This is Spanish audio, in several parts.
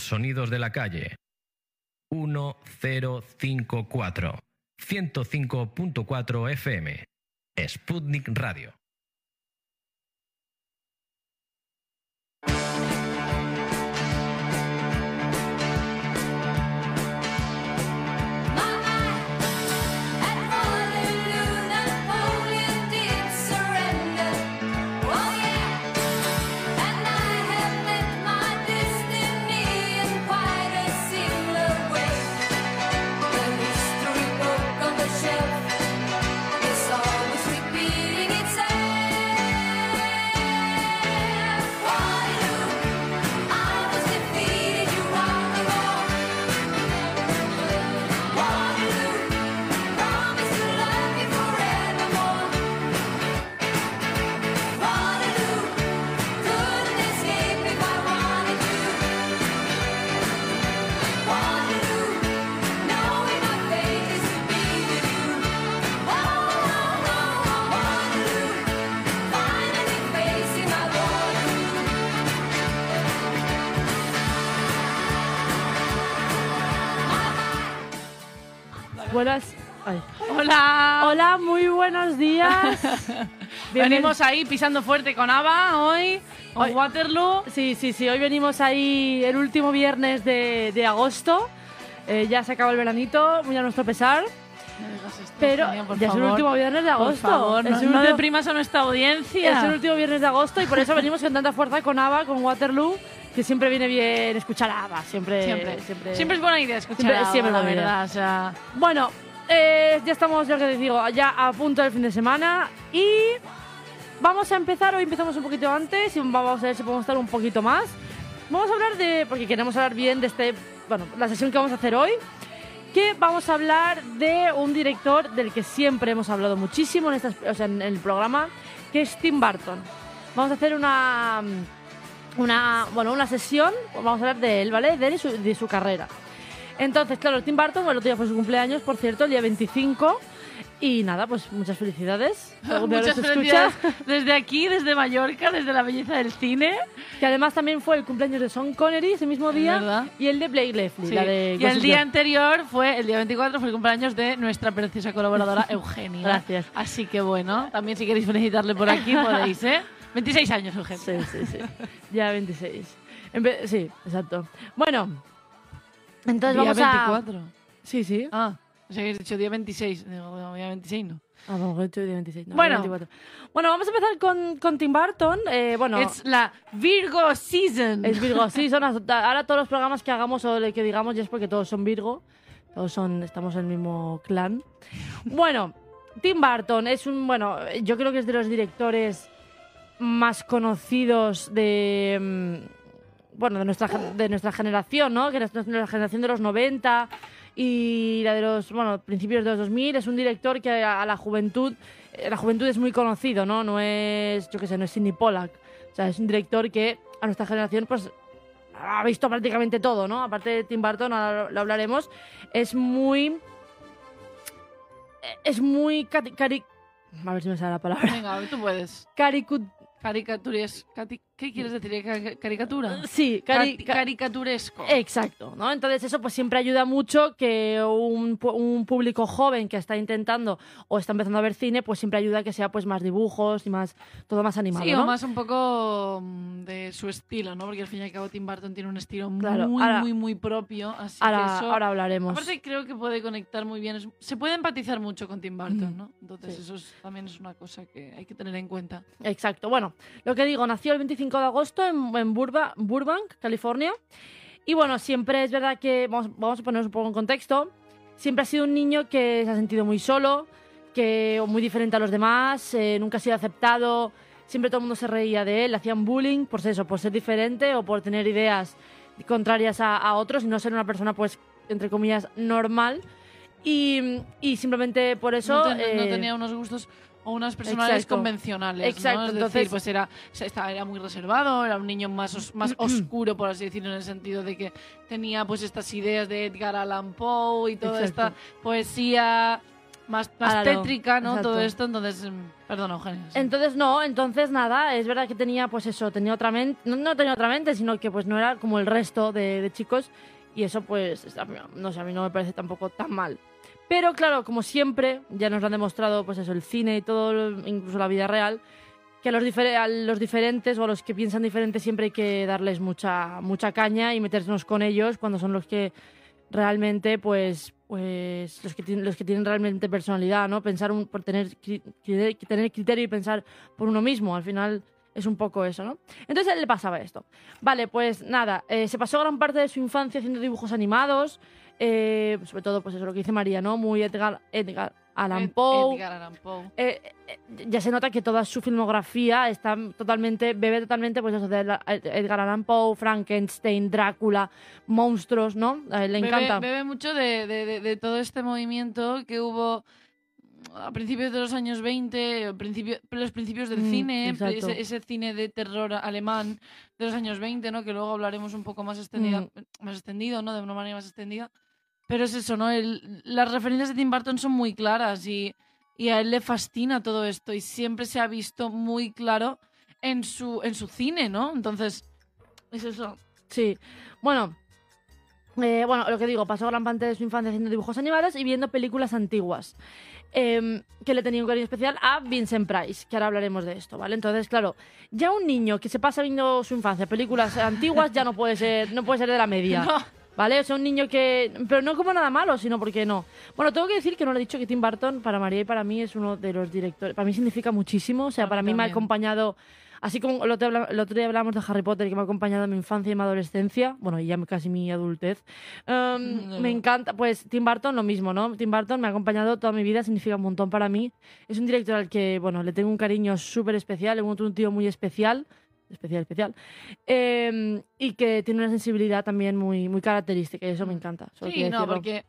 sonidos de la calle. 1054 105.4 FM. Sputnik Radio. Buenas. ay. Hola. Hola, muy buenos días. Venimos ahí pisando fuerte con Ava hoy, con Hoy- Waterloo. Sí, sí, sí. Hoy venimos ahí el último viernes de, de agosto. Eh, ya se acaba el veranito, muy a nuestro pesar. Pero por ya es el último viernes de Por agosto. favor, es, no, el no último, deprimas a nuestra audiencia. es el último viernes de agosto y por eso venimos con tanta fuerza con Ava, con Waterloo, que siempre viene bien escuchar a Ava. Siempre, Siempre. siempre. Siempre es buena idea escuchar Siempre- a Ava, siempre la verdad. O sea, Bueno, eh, ya estamos, ya que te digo, ya a punto del fin de semana y vamos a empezar, hoy empezamos un poquito antes y vamos a ver si podemos estar un poquito más. Vamos a hablar de, porque queremos hablar bien de este, bueno, la sesión que vamos a hacer hoy, que vamos a hablar de un director del que siempre hemos hablado muchísimo en, estas, o sea, en el programa, que es Tim Burton. Vamos a hacer una, una, bueno, una sesión, vamos a hablar de él, ¿vale? De él y su, de su carrera. Entonces, claro, Tim Burton, el otro día fue su cumpleaños, por cierto, el día 25. Y nada, pues muchas felicidades. Muchas felicidades desde aquí, desde Mallorca, desde la belleza del cine. Que además también fue el cumpleaños de Sean Connery ese mismo día. Y el de Blake Lively, Sí. la de y el día anterior fue, el día 24, fue el cumpleaños de nuestra preciosa colaboradora Eugenia. Gracias. Así que bueno, también si queréis felicitarle por aquí podéis, ¿eh? 26 años, Eugenia. Sí, sí, sí. ya 26. En vez- sí, exacto. Bueno, entonces día vamos a... 24. Sí, sí. Ah, o sea que has dicho día 26. Digo, no, día 26 no. Ah, vamos, he dicho día 26. no, Bueno. día 24. Bueno, vamos a empezar con, con Tim Burton. Eh, bueno, Es la Virgo Season. Es Virgo, sí, son las- ahora todos los programas que hagamos o que digamos ya es porque todos son Virgo, todos son, estamos en el mismo clan. Bueno, Tim Burton es un, bueno, yo creo que es de los directores más conocidos de, mm, bueno, de nuestra, de nuestra generación, ¿no? Que es nuestra generación de los 90 y la de los, bueno, principios de los 2000. Es un director que a, a la juventud, eh, la juventud es muy conocido, ¿no? No es, yo qué sé, no es Sidney Pollack. O sea, es un director que a nuestra generación, pues, ha visto prácticamente todo, ¿no? Aparte de Tim Burton, ahora lo, hablaremos, es muy... Es muy... cari- a ver si me sale la palabra. Venga, tú puedes. Caricu- Caricaturesco. ¿Qué quieres decir? ¿Ca- ¿Caricatura? Sí, cari- Cari- ca- caricaturesco. Exacto, ¿no? Entonces eso pues siempre ayuda mucho que un, un público joven que está intentando o está empezando a ver cine, pues siempre ayuda a que sea pues más dibujos y más todo más animado, Sí, ¿no? o más un poco mm, de su estilo, ¿no? Porque al fin y al cabo Tim Burton tiene un estilo Claro, muy, ahora- muy, muy propio. Así que ahora, eso... ahora hablaremos. Aparte creo que puede conectar muy bien. Se puede empatizar mucho con Tim Burton, ¿no? Entonces Sí. eso es- también es una cosa que hay que tener en cuenta. Exacto. Bueno, lo que digo, nació el 25 de agosto en, en Burba- Burbank, California. Y bueno, siempre es verdad que, vamos, vamos a ponernos un poco en contexto, siempre ha sido un niño que se ha sentido muy solo, que o muy diferente a los demás, eh, nunca ha sido aceptado, siempre todo el mundo se reía de él, le hacían bullying por ser eso, por ser diferente o por tener ideas contrarias a, a otros y no ser una persona, pues, entre comillas, normal. Y, y simplemente por eso... no, ten- no eh, tenía unos gustos o unas exacto. convencionales. ¿no? Exacto, Es entonces- decir, pues era, era muy reservado, era un niño más, os- más oscuro, por así decirlo, en el sentido de que tenía pues estas ideas de Edgar Allan Poe y toda Exacto. esta poesía más, más tétrica, ¿no? exacto. Todo esto, entonces, mm, perdona, Eugenia. sí. Entonces no, entonces nada, es verdad que tenía pues eso, tenía otra mente, no, no tenía otra mente, sino que pues no era como el resto de, de chicos y eso pues, no sé, a mí no me parece tampoco tan mal. Pero claro, como siempre, ya nos lo han demostrado pues eso, el cine y todo, incluso la vida real, que a los, difer- a los diferentes o a los que piensan diferente siempre hay que darles mucha, mucha caña y meternos con ellos cuando son los que realmente pues pues los que los que tienen realmente personalidad no pensar un, por tener cri- tener criterio y pensar por uno mismo al final es un poco eso no entonces él le pasaba esto. Vale pues nada eh, se pasó gran parte de su infancia haciendo dibujos animados eh, sobre todo pues eso lo que dice María no muy Edgar Edgar Allan Poe Edgar Allan Poe. eh, eh, ya se nota que toda su filmografía está totalmente, bebe totalmente pues eso de la- Edgar Allan Poe, Frankenstein, Drácula, monstruos, ¿no? A él le Bebe- encanta. Bebe, mucho de, de- todo este movimiento que hubo a principios de los años 20, principio- los principios del Mm, cine, ese, ese cine de terror alemán de los años 20, ¿no? que luego hablaremos un poco más, extendida, Mm. más extendido, ¿no? de una manera más extendida. Pero es eso, ¿no? El- las referencias de Tim Burton son muy claras y, y a él le fascina todo esto y siempre se ha visto muy claro en su, en su cine, ¿no? Entonces, es eso. Sí. Bueno, eh, bueno, lo que digo, pasó gran parte de su infancia haciendo dibujos animados y viendo películas antiguas. Em, que le tenía un cariño especial a Vincent Price, que ahora hablaremos de esto, ¿vale? Entonces, claro, ya un niño que se pasa viendo su infancia películas antiguas ya no puede ser, no puede ser de la media. No. ¿Vale? O sea, un niño que. Pero no como nada malo, sino porque no. Bueno, tengo que decir que no le he dicho que Tim Burton, para María y para mí, es uno de los directores. Para mí significa muchísimo. O sea, Para mí me ha acompañado. Así como el otro, el otro día hablamos de Harry Potter, que me ha acompañado en mi infancia y mi adolescencia. Bueno, y ya casi mi adultez. Um, No. me encanta. Pues Tim Burton, lo mismo, ¿no? Tim Burton me ha acompañado toda mi vida, significa un montón para mí. Es un director al que, bueno, le tengo un cariño súper especial. Es un tío muy especial. Especial, especial. Eh, y que tiene una sensibilidad también muy, muy característica y eso me encanta. solo Sí, no, decirlo. porque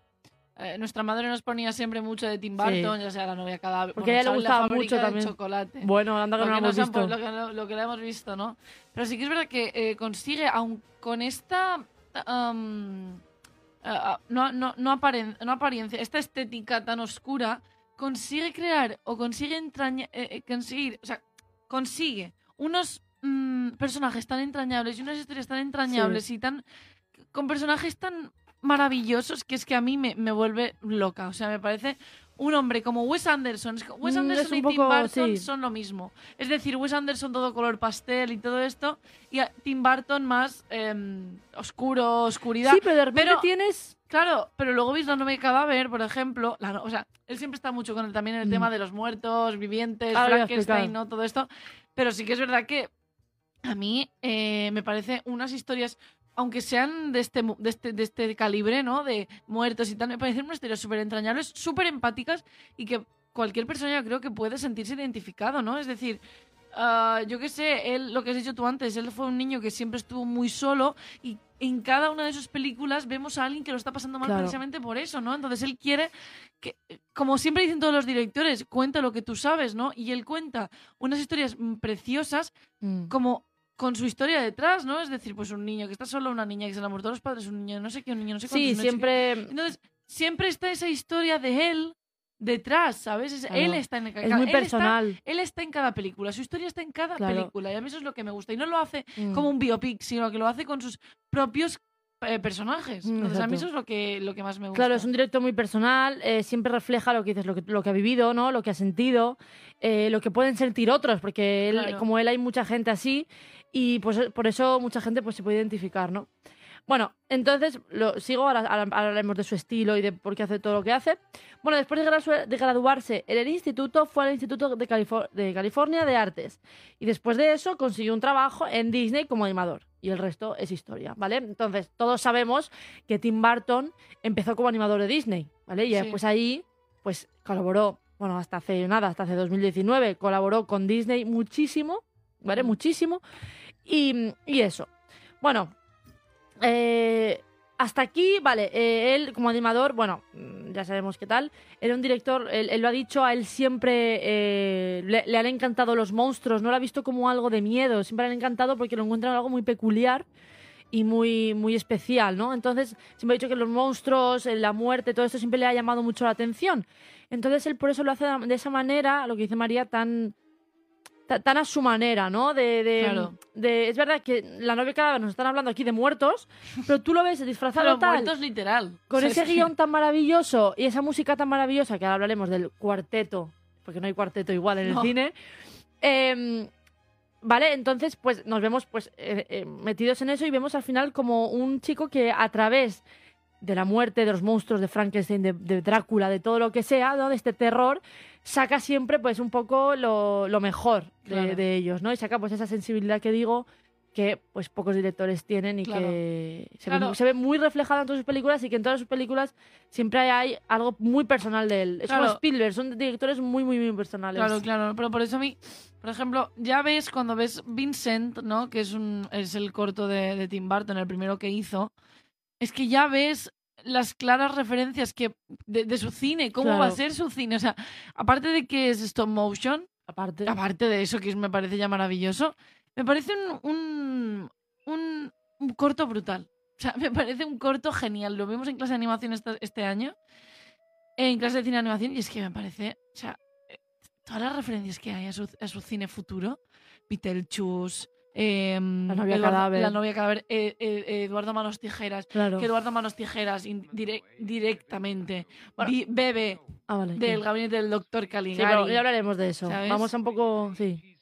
eh, nuestra madre nos ponía siempre mucho de Tim Burton, ya sea la novia cadáver. Porque a ella le gustaba mucho también. chocolate. Bueno, anda que lo, no que hemos han visto. lo, que, lo- lo que le hemos visto, ¿no? Pero sí que es verdad que eh, consigue, aun con esta... am, ah, no, no, no, aparen- no apariencia, esta estética tan oscura, consigue crear o consigue entrañar... conseguir, o sea, consigue unos mm, personajes tan entrañables y unas historias tan entrañables y tan... con personajes tan maravillosos que es que a mí me, me vuelve loca. O sea, me parece un hombre como Wes Anderson. Wes Mm, Anderson y Tim Burton sí. son lo mismo. Es decir, Wes Anderson todo color pastel y todo esto, y a- Tim Burton más em, oscuro, oscuridad. Sí, pero de repente Pero- tienes. Claro, pero luego veis la novia cadáver, por ejemplo. La o sea, él siempre está mucho con el, también en el Mm. tema de los muertos, vivientes, Frankenstein. ¿no? Todo esto. Pero sí que es verdad que a mí eh, me parece unas historias, aunque sean de este, de este, de este calibre, ¿no? De muertos y tal, me parecen unas historias súper entrañables, súper empáticas y que cualquier persona yo creo que puede sentirse identificado, ¿no? Es decir, ah, yo qué sé, él, lo que has dicho tú antes, él fue un niño que siempre estuvo muy solo y en cada una de sus películas vemos a alguien que lo está pasando mal Claro. precisamente por eso, ¿no? Entonces él quiere que, como siempre dicen todos los directores, cuenta lo que tú sabes, ¿no? Y él cuenta unas historias mm, preciosas Mm. como con su historia detrás, ¿no? Es decir, pues un niño que está solo, una niña que se le han muerto los padres, un niño no sé qué, un niño no sé cuántos, Sí, siempre. Entonces, siempre está esa historia de él detrás, ¿sabes? Es- Claro. Él está en Es cada- muy él está- personal. él está en cada película, su historia está en cada Claro. película y a mí eso es lo que me gusta. Y no lo hace Mm. como un biopic, sino que lo hace con sus propios eh, personajes. Mm, Entonces, a mí eso es lo que, lo que más me gusta. Claro, es un director muy personal, eh, siempre refleja lo que dices, lo que, lo que ha vivido, ¿no? Lo que ha sentido, eh, lo que pueden sentir otros, porque él, Claro. como él hay mucha gente así y pues por eso mucha gente pues se puede identificar, ¿no? Bueno, entonces lo sigo, ahora, ahora hablaremos de su estilo y de por qué hace todo lo que hace. Bueno, después de, gradua- de graduarse en el instituto, fue al Instituto de, Califor- de California de Artes. Y después de eso consiguió un trabajo en Disney como animador. Y el resto es historia, ¿vale? Entonces, todos sabemos que Tim Burton empezó como animador de Disney, ¿vale? Y Sí. después ahí, pues colaboró, bueno, hasta hace nada, hasta hace 2019, colaboró con Disney muchísimo, ¿vale? Mm. Muchísimo. Y, y eso. Bueno, eh, hasta aquí, vale, eh, él como animador, bueno, mm, ya sabemos qué tal, era un director, él, lo ha dicho, a él siempre eh, le, le han encantado los monstruos, no lo ha visto como algo de miedo, siempre le han encantado porque lo encuentran algo muy peculiar y muy, muy especial, ¿no? Entonces, siempre ha dicho que los monstruos, eh, la muerte, todo esto siempre le ha llamado mucho la atención. Entonces, él por eso lo hace de esa manera, lo que dice María, tan, ta- tan a su manera, ¿no? De, de- Claro. de- es verdad que la novia cadáver nos están hablando aquí de muertos, pero tú lo ves disfrazado Pero tal, muertos literal. con ese guion tan maravilloso y esa música tan maravillosa, que ahora hablaremos del cuarteto, porque no hay cuarteto igual en No. el cine. em, vale, entonces pues nos vemos pues eh, eh, metidos en eso y vemos al final como un chico que a través de la muerte, de los monstruos, de Frankenstein, de, de Drácula, de todo lo que sea, ¿no? de este terror, saca siempre pues un poco lo, lo mejor de, Claro. de ellos, ¿no? Y saca pues esa sensibilidad que digo que pues pocos directores tienen y Claro. que se, ve, Claro. mu- se ve muy reflejada en todas sus películas y que en todas sus películas siempre hay, hay algo muy personal de él. Es como. Spielberg, son directores muy, muy, muy personales. Claro, claro, pero por eso a mí, por ejemplo, ya ves cuando ves Vincent, ¿no? Que es un es el corto de, de Tim Burton, el primero que hizo, es que ya ves las claras referencias que de, de su cine, cómo va a ser su cine, o sea, aparte de que es stop motion, Aparte, aparte de eso que me parece ya maravilloso, me parece un, un, un, un corto brutal. O sea, me parece un corto genial. Lo vimos en clase de animación este, este año, en clase de cine de animación, y es que me parece, o sea, eh, todas las referencias que hay a su, a su cine futuro, Beetlejuice, em, La novia Eduardo- cadáver. la novia cadáver, eh, eh, Eduardo Manos Tijeras, claro. que Eduardo Manos Tijeras directamente Bueno, bebe Ah, vale. del sí. gabinete del doctor Sí, Caligari. pero ya hablaremos de eso. ¿sabes? Vamos a un poco... Sí.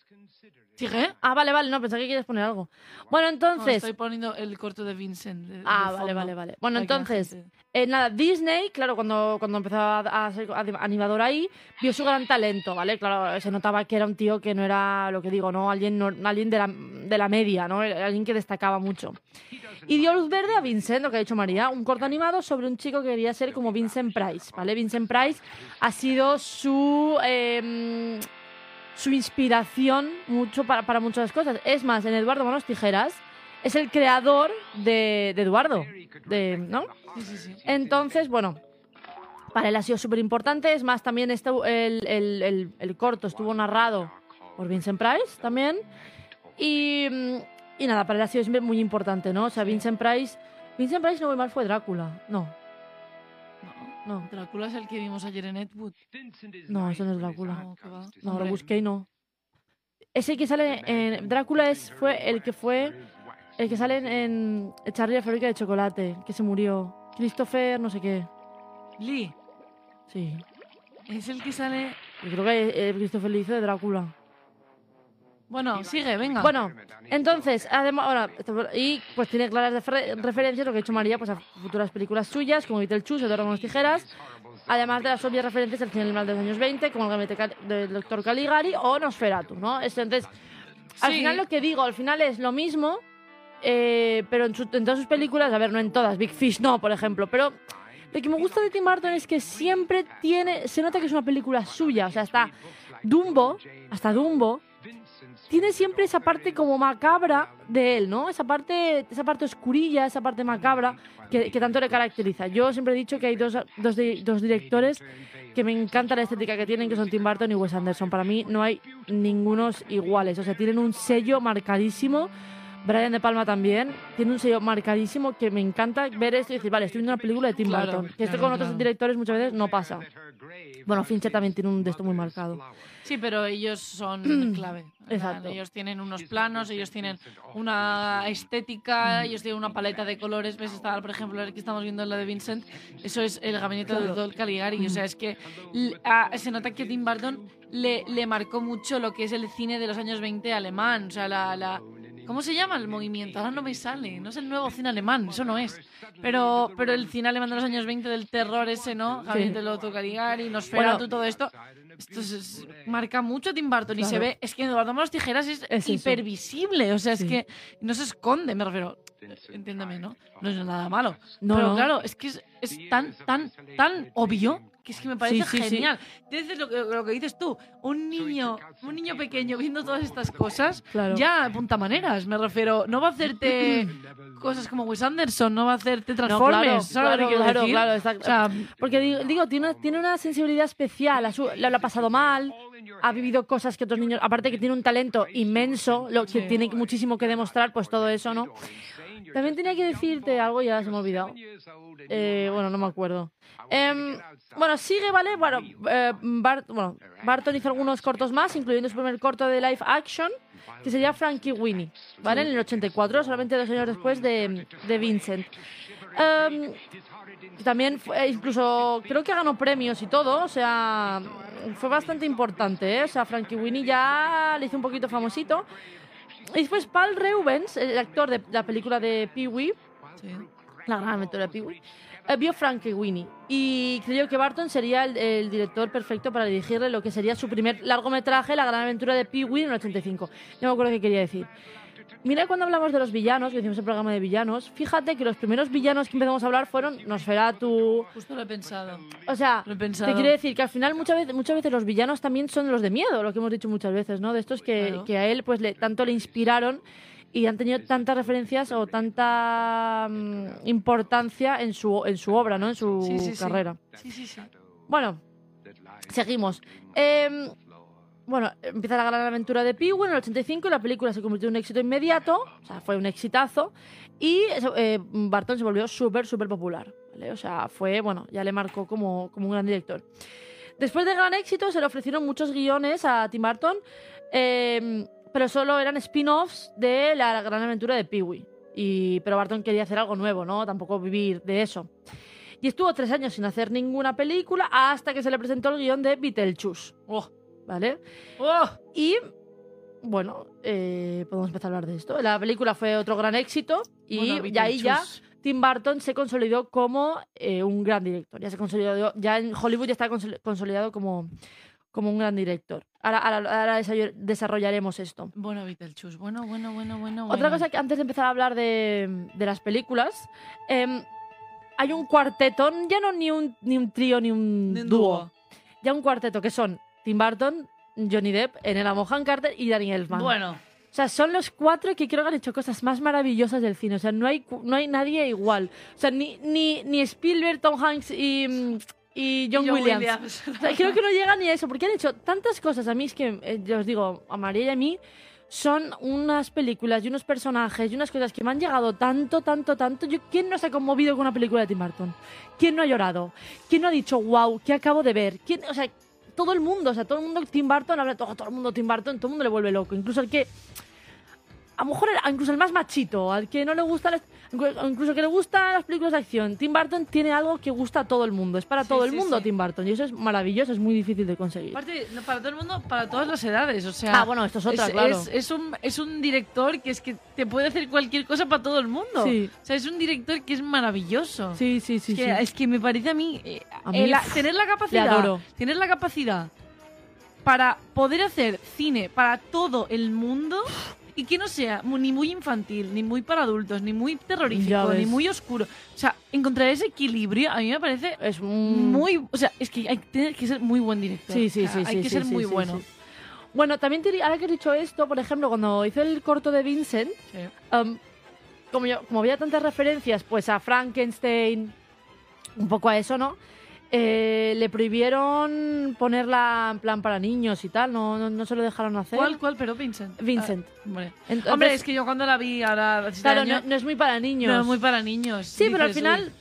¿Sigue? Ah, vale, vale, no, pensé que quieres poner algo. Bueno, No, entonces... estoy poniendo el corto de Vincent. de- de Ah, vale, vale, vale. Bueno, entonces, eh, nada, Disney, claro, cuando, cuando empezó a, ser animador ahí, vio su gran talento, ¿vale? Claro, se notaba que era un tío que no era, lo que digo, ¿no? Alguien, no- alguien de, la, de la media, ¿no? Alguien que destacaba mucho. Y dio luz verde a Vincent, lo que ha dicho María, un corto animado sobre un chico que quería ser como Vincent Price, ¿vale? Vincent Price ha sido su... em, su inspiración mucho para, para muchas cosas. Es más, en Eduardo Manos Tijeras es el creador de, de Eduardo, de, ¿no? Sí, sí, sí. Entonces, bueno, para él ha sido súper importante. Es más, también este, el, el- el- el corto estuvo narrado por Vincent Price también. Y, y nada, para él ha sido muy importante, ¿no? O sea, Vincent Price... Vincent Price, no voy mal, fue Drácula. No, No. Drácula es el que vimos ayer en Ed Wood. No, eso no es Drácula. No, que va. No, lo busqué y no. Ese que sale en... Drácula es, fue el que fue... El que sale en, Charlie la fábrica de chocolate, que se murió. Christopher, no sé qué. Lee, Sí. es el que sale... Yo creo que eh, Christopher le hizo de Drácula. Bueno, sigue, venga. Bueno, entonces, además, ahora, y pues tiene claras refer- referencias, lo que ha hecho María, pues a futuras películas suyas, como Beetlejuice, Eduardo Manos Tijeras, además de las obvias referencias al cine animal de los años 20, como el gabinete Cal- del doctor Caligari o Nosferatu, ¿no? Entonces, al Sí. final lo que digo, al final es lo mismo, eh, pero en, su- en todas sus películas, a ver, no en todas, Big Fish no, por ejemplo, pero lo que me gusta de Tim Burton es que siempre tiene, se nota que es una película suya, o sea, hasta Dumbo, hasta Dumbo, tiene siempre esa parte como macabra de él, ¿no? Esa parte, esa parte oscurilla, esa parte macabra que, que tanto le caracteriza. Yo siempre he dicho que hay dos, dos, dos directores que me encanta la estética que tienen, que son Tim Burton y Wes Anderson. Para mí no hay ningunos iguales. O sea, tienen un sello marcadísimo. Brian De Palma también tiene un sello marcadísimo que me encanta ver esto y decir, vale, estoy viendo una película de Tim Claro, Burton. Que esto claro, con otros claro. directores muchas veces no pasa. Bueno, Fincher también tiene un de esto muy marcado. Sí, pero ellos son clave. Exacto. Ellos tienen unos planos, ellos tienen una estética, ellos tienen una paleta de colores. ¿Ves? Está, por ejemplo, que estamos viendo la de Vincent. Eso es el gabinete Claro. Doctor Caligari. O sea, es que a- se nota que Tim Burton le, le marcó mucho lo que es el cine de los años 20 alemán. O sea, la, la- ¿Cómo se llama el movimiento? Ahora no me sale. No es el nuevo cine alemán, eso no es. Pero, pero el cine alemán de los años 20 del terror ese, ¿no? Gabinete del Doctor Caligari, Nosferatu, Bueno. todo esto. Esto es- es- marca mucho Tim Burton y se Claro. ve, es que Eduardo Manos Tijeras es, Es eso. hipervisible, o sea, es Sí. que no se esconde, me refiero, entiéndeme, ¿no? No es nada malo. No, pero no. claro, es que es, es tan, tan, tan obvio que es que me parece Sí, sí, sí. genial. Entonces, lo que, lo que dices tú, un niño, un niño pequeño viendo todas estas cosas, Claro. ya apunta maneras, me refiero, no va a hacerte cosas como Wes Anderson, no va a hacerte No, Transformers, claro, ¿sabes lo que claro, quiero claro, decir? claro, está- O sea, Porque digo, digo, tiene, tiene una sensibilidad especial, lo, lo ha pasado mal, ha vivido cosas que otros niños, aparte que tiene un talento inmenso, lo que Sí. tiene muchísimo que demostrar, pues todo eso, ¿no? También tenía que decirte algo, ya se me ha olvidado. Eh, bueno, no me acuerdo. Em, bueno, sigue, ¿vale? Bueno, eh, Bart- bueno, Barton hizo algunos cortos más, incluyendo su primer corto de live action, que sería Frankie Winnie, ¿vale? En el 84, solamente dos años después de, de Vincent. Em, también fue- incluso creo que ganó premios y todo, o sea, fue bastante importante, ¿eh? O sea, Frankie Winnie ya le hizo un poquito famosito. Y después Paul Reubens, el actor de la película de Pee-wee, Sí. la gran aventura de Pee-wee, eh, vio Frankie Winnie y creyó que Barton sería el, el director perfecto para dirigirle lo que sería su primer largometraje, La gran aventura de Pee-wee en el 85. No me acuerdo qué quería decir. Mira cuando hablamos de los villanos, que hicimos el programa de villanos, fíjate que los primeros villanos que empezamos a hablar fueron Nosferatu. Justo lo he pensado. O sea, Lo he pensado. te quiero decir que al final muchas veces, muchas veces los villanos también son los de miedo, lo que hemos dicho muchas veces, ¿no? De estos que, Claro. que a él pues le, tanto le inspiraron y han tenido tantas referencias o tanta mm, importancia en su, en su obra, ¿no? En su Sí, sí, sí. carrera. Sí, sí, sí. Bueno, seguimos. Em, bueno, empieza la gran aventura de Pee-wee en el 85 y la película se convirtió en un éxito inmediato, o sea, fue un exitazo, y eh, Barton se volvió súper, súper popular, ¿vale? O sea, fue, bueno, ya le marcó como, como un gran director. Después del gran éxito se le ofrecieron muchos guiones a Tim Burton, em, pero solo eran spin-offs de la gran aventura de Pee-wee. Y, pero Barton quería hacer algo nuevo, ¿no? Tampoco vivir de eso. Y estuvo tres años sin hacer ninguna película hasta que se le presentó el guion de Beetlejuice. Oh. ¿Vale? ¡Oh! Y bueno, eh, podemos empezar a hablar de esto. La película fue otro gran éxito y, Bueno, y ahí ya. Tim Burton se consolidó como eh, un gran director. Ya se consolidó, ya en Hollywood ya está consol- consolidado como, como un gran director. Ahora, ahora, ahora desa- desarrollaremos esto. Bueno, Beetlejuice. Bueno, bueno, bueno, bueno. Otra bueno. cosa que antes de empezar a hablar de, de las películas, em, hay un cuarteto, ya no ni un, ni un trío ni un, Ni un dúo, dúo. ya un cuarteto que son Tim Burton, Johnny Depp, Enela Mohan Carter y Danny Elfman. Bueno, O sea, son los cuatro que creo que han hecho cosas más maravillosas del cine. O sea, no hay, no hay nadie igual. O sea, ni, ni, ni Spielberg, Tom Hanks y, y John, John Williams. Williams. O sea, creo que no llega ni a eso, porque han hecho tantas cosas. A mí es que, eh, yo os digo, a María y a mí, son unas películas y unos personajes y unas cosas que me han llegado tanto, tanto, tanto. Yo, ¿Quién no se ha conmovido con una película de Tim Burton? ¿Quién no ha llorado? ¿Quién no ha dicho, wow, qué acabo de ver? ¿Quién, o sea, todo el mundo, o sea, todo el mundo Tim Burton, habla todo, todo el mundo Tim Burton, todo el mundo le vuelve loco. Incluso el que a lo mejor incluso el más machito, al que no le gusta, las- incluso que le gustan las películas de acción, Tim Burton tiene algo que gusta a todo el mundo. Es para Sí, todo el sí, mundo sí. Tim Burton y eso es maravilloso, es muy difícil de conseguir. Aparte, para todo el mundo, para todas las edades, o sea... Ah, bueno, esto es otra, es, claro. es- es un, es un director que es que te puede hacer cualquier cosa para todo el mundo. Sí. O sea, es un director que es maravilloso. Sí, sí, sí. es, que, sí. es que me parece a mí... eh, A mí, eh, la- tener la capacidad... adoro. Tener la capacidad para poder hacer cine para todo el mundo... Y que no sea ni muy infantil, ni muy para adultos, ni muy terrorífico, ni muy oscuro. O sea, encontrar ese equilibrio a mí me parece Es muy... O sea, es que hay que ser muy buen director. Sí, sí, O sea, sí. Hay sí, que sí, ser sí, muy sí, bueno. sí. Bueno, también te ahora que he dicho esto, por ejemplo, cuando hice el corto de Vincent, um, como, yo, como había tantas referencias pues a Frankenstein, un poco a eso, ¿no? Eh, le prohibieron ponerla en plan para niños y tal, no, no, no se lo dejaron hacer. ¿Cuál, cuál? Pero Vincent. Vincent. Ah, hombre. Entonces, Hombre, es que yo cuando la vi ahora, claro, año, no, no es muy para niños. no es muy para niños. Sí, pero al final,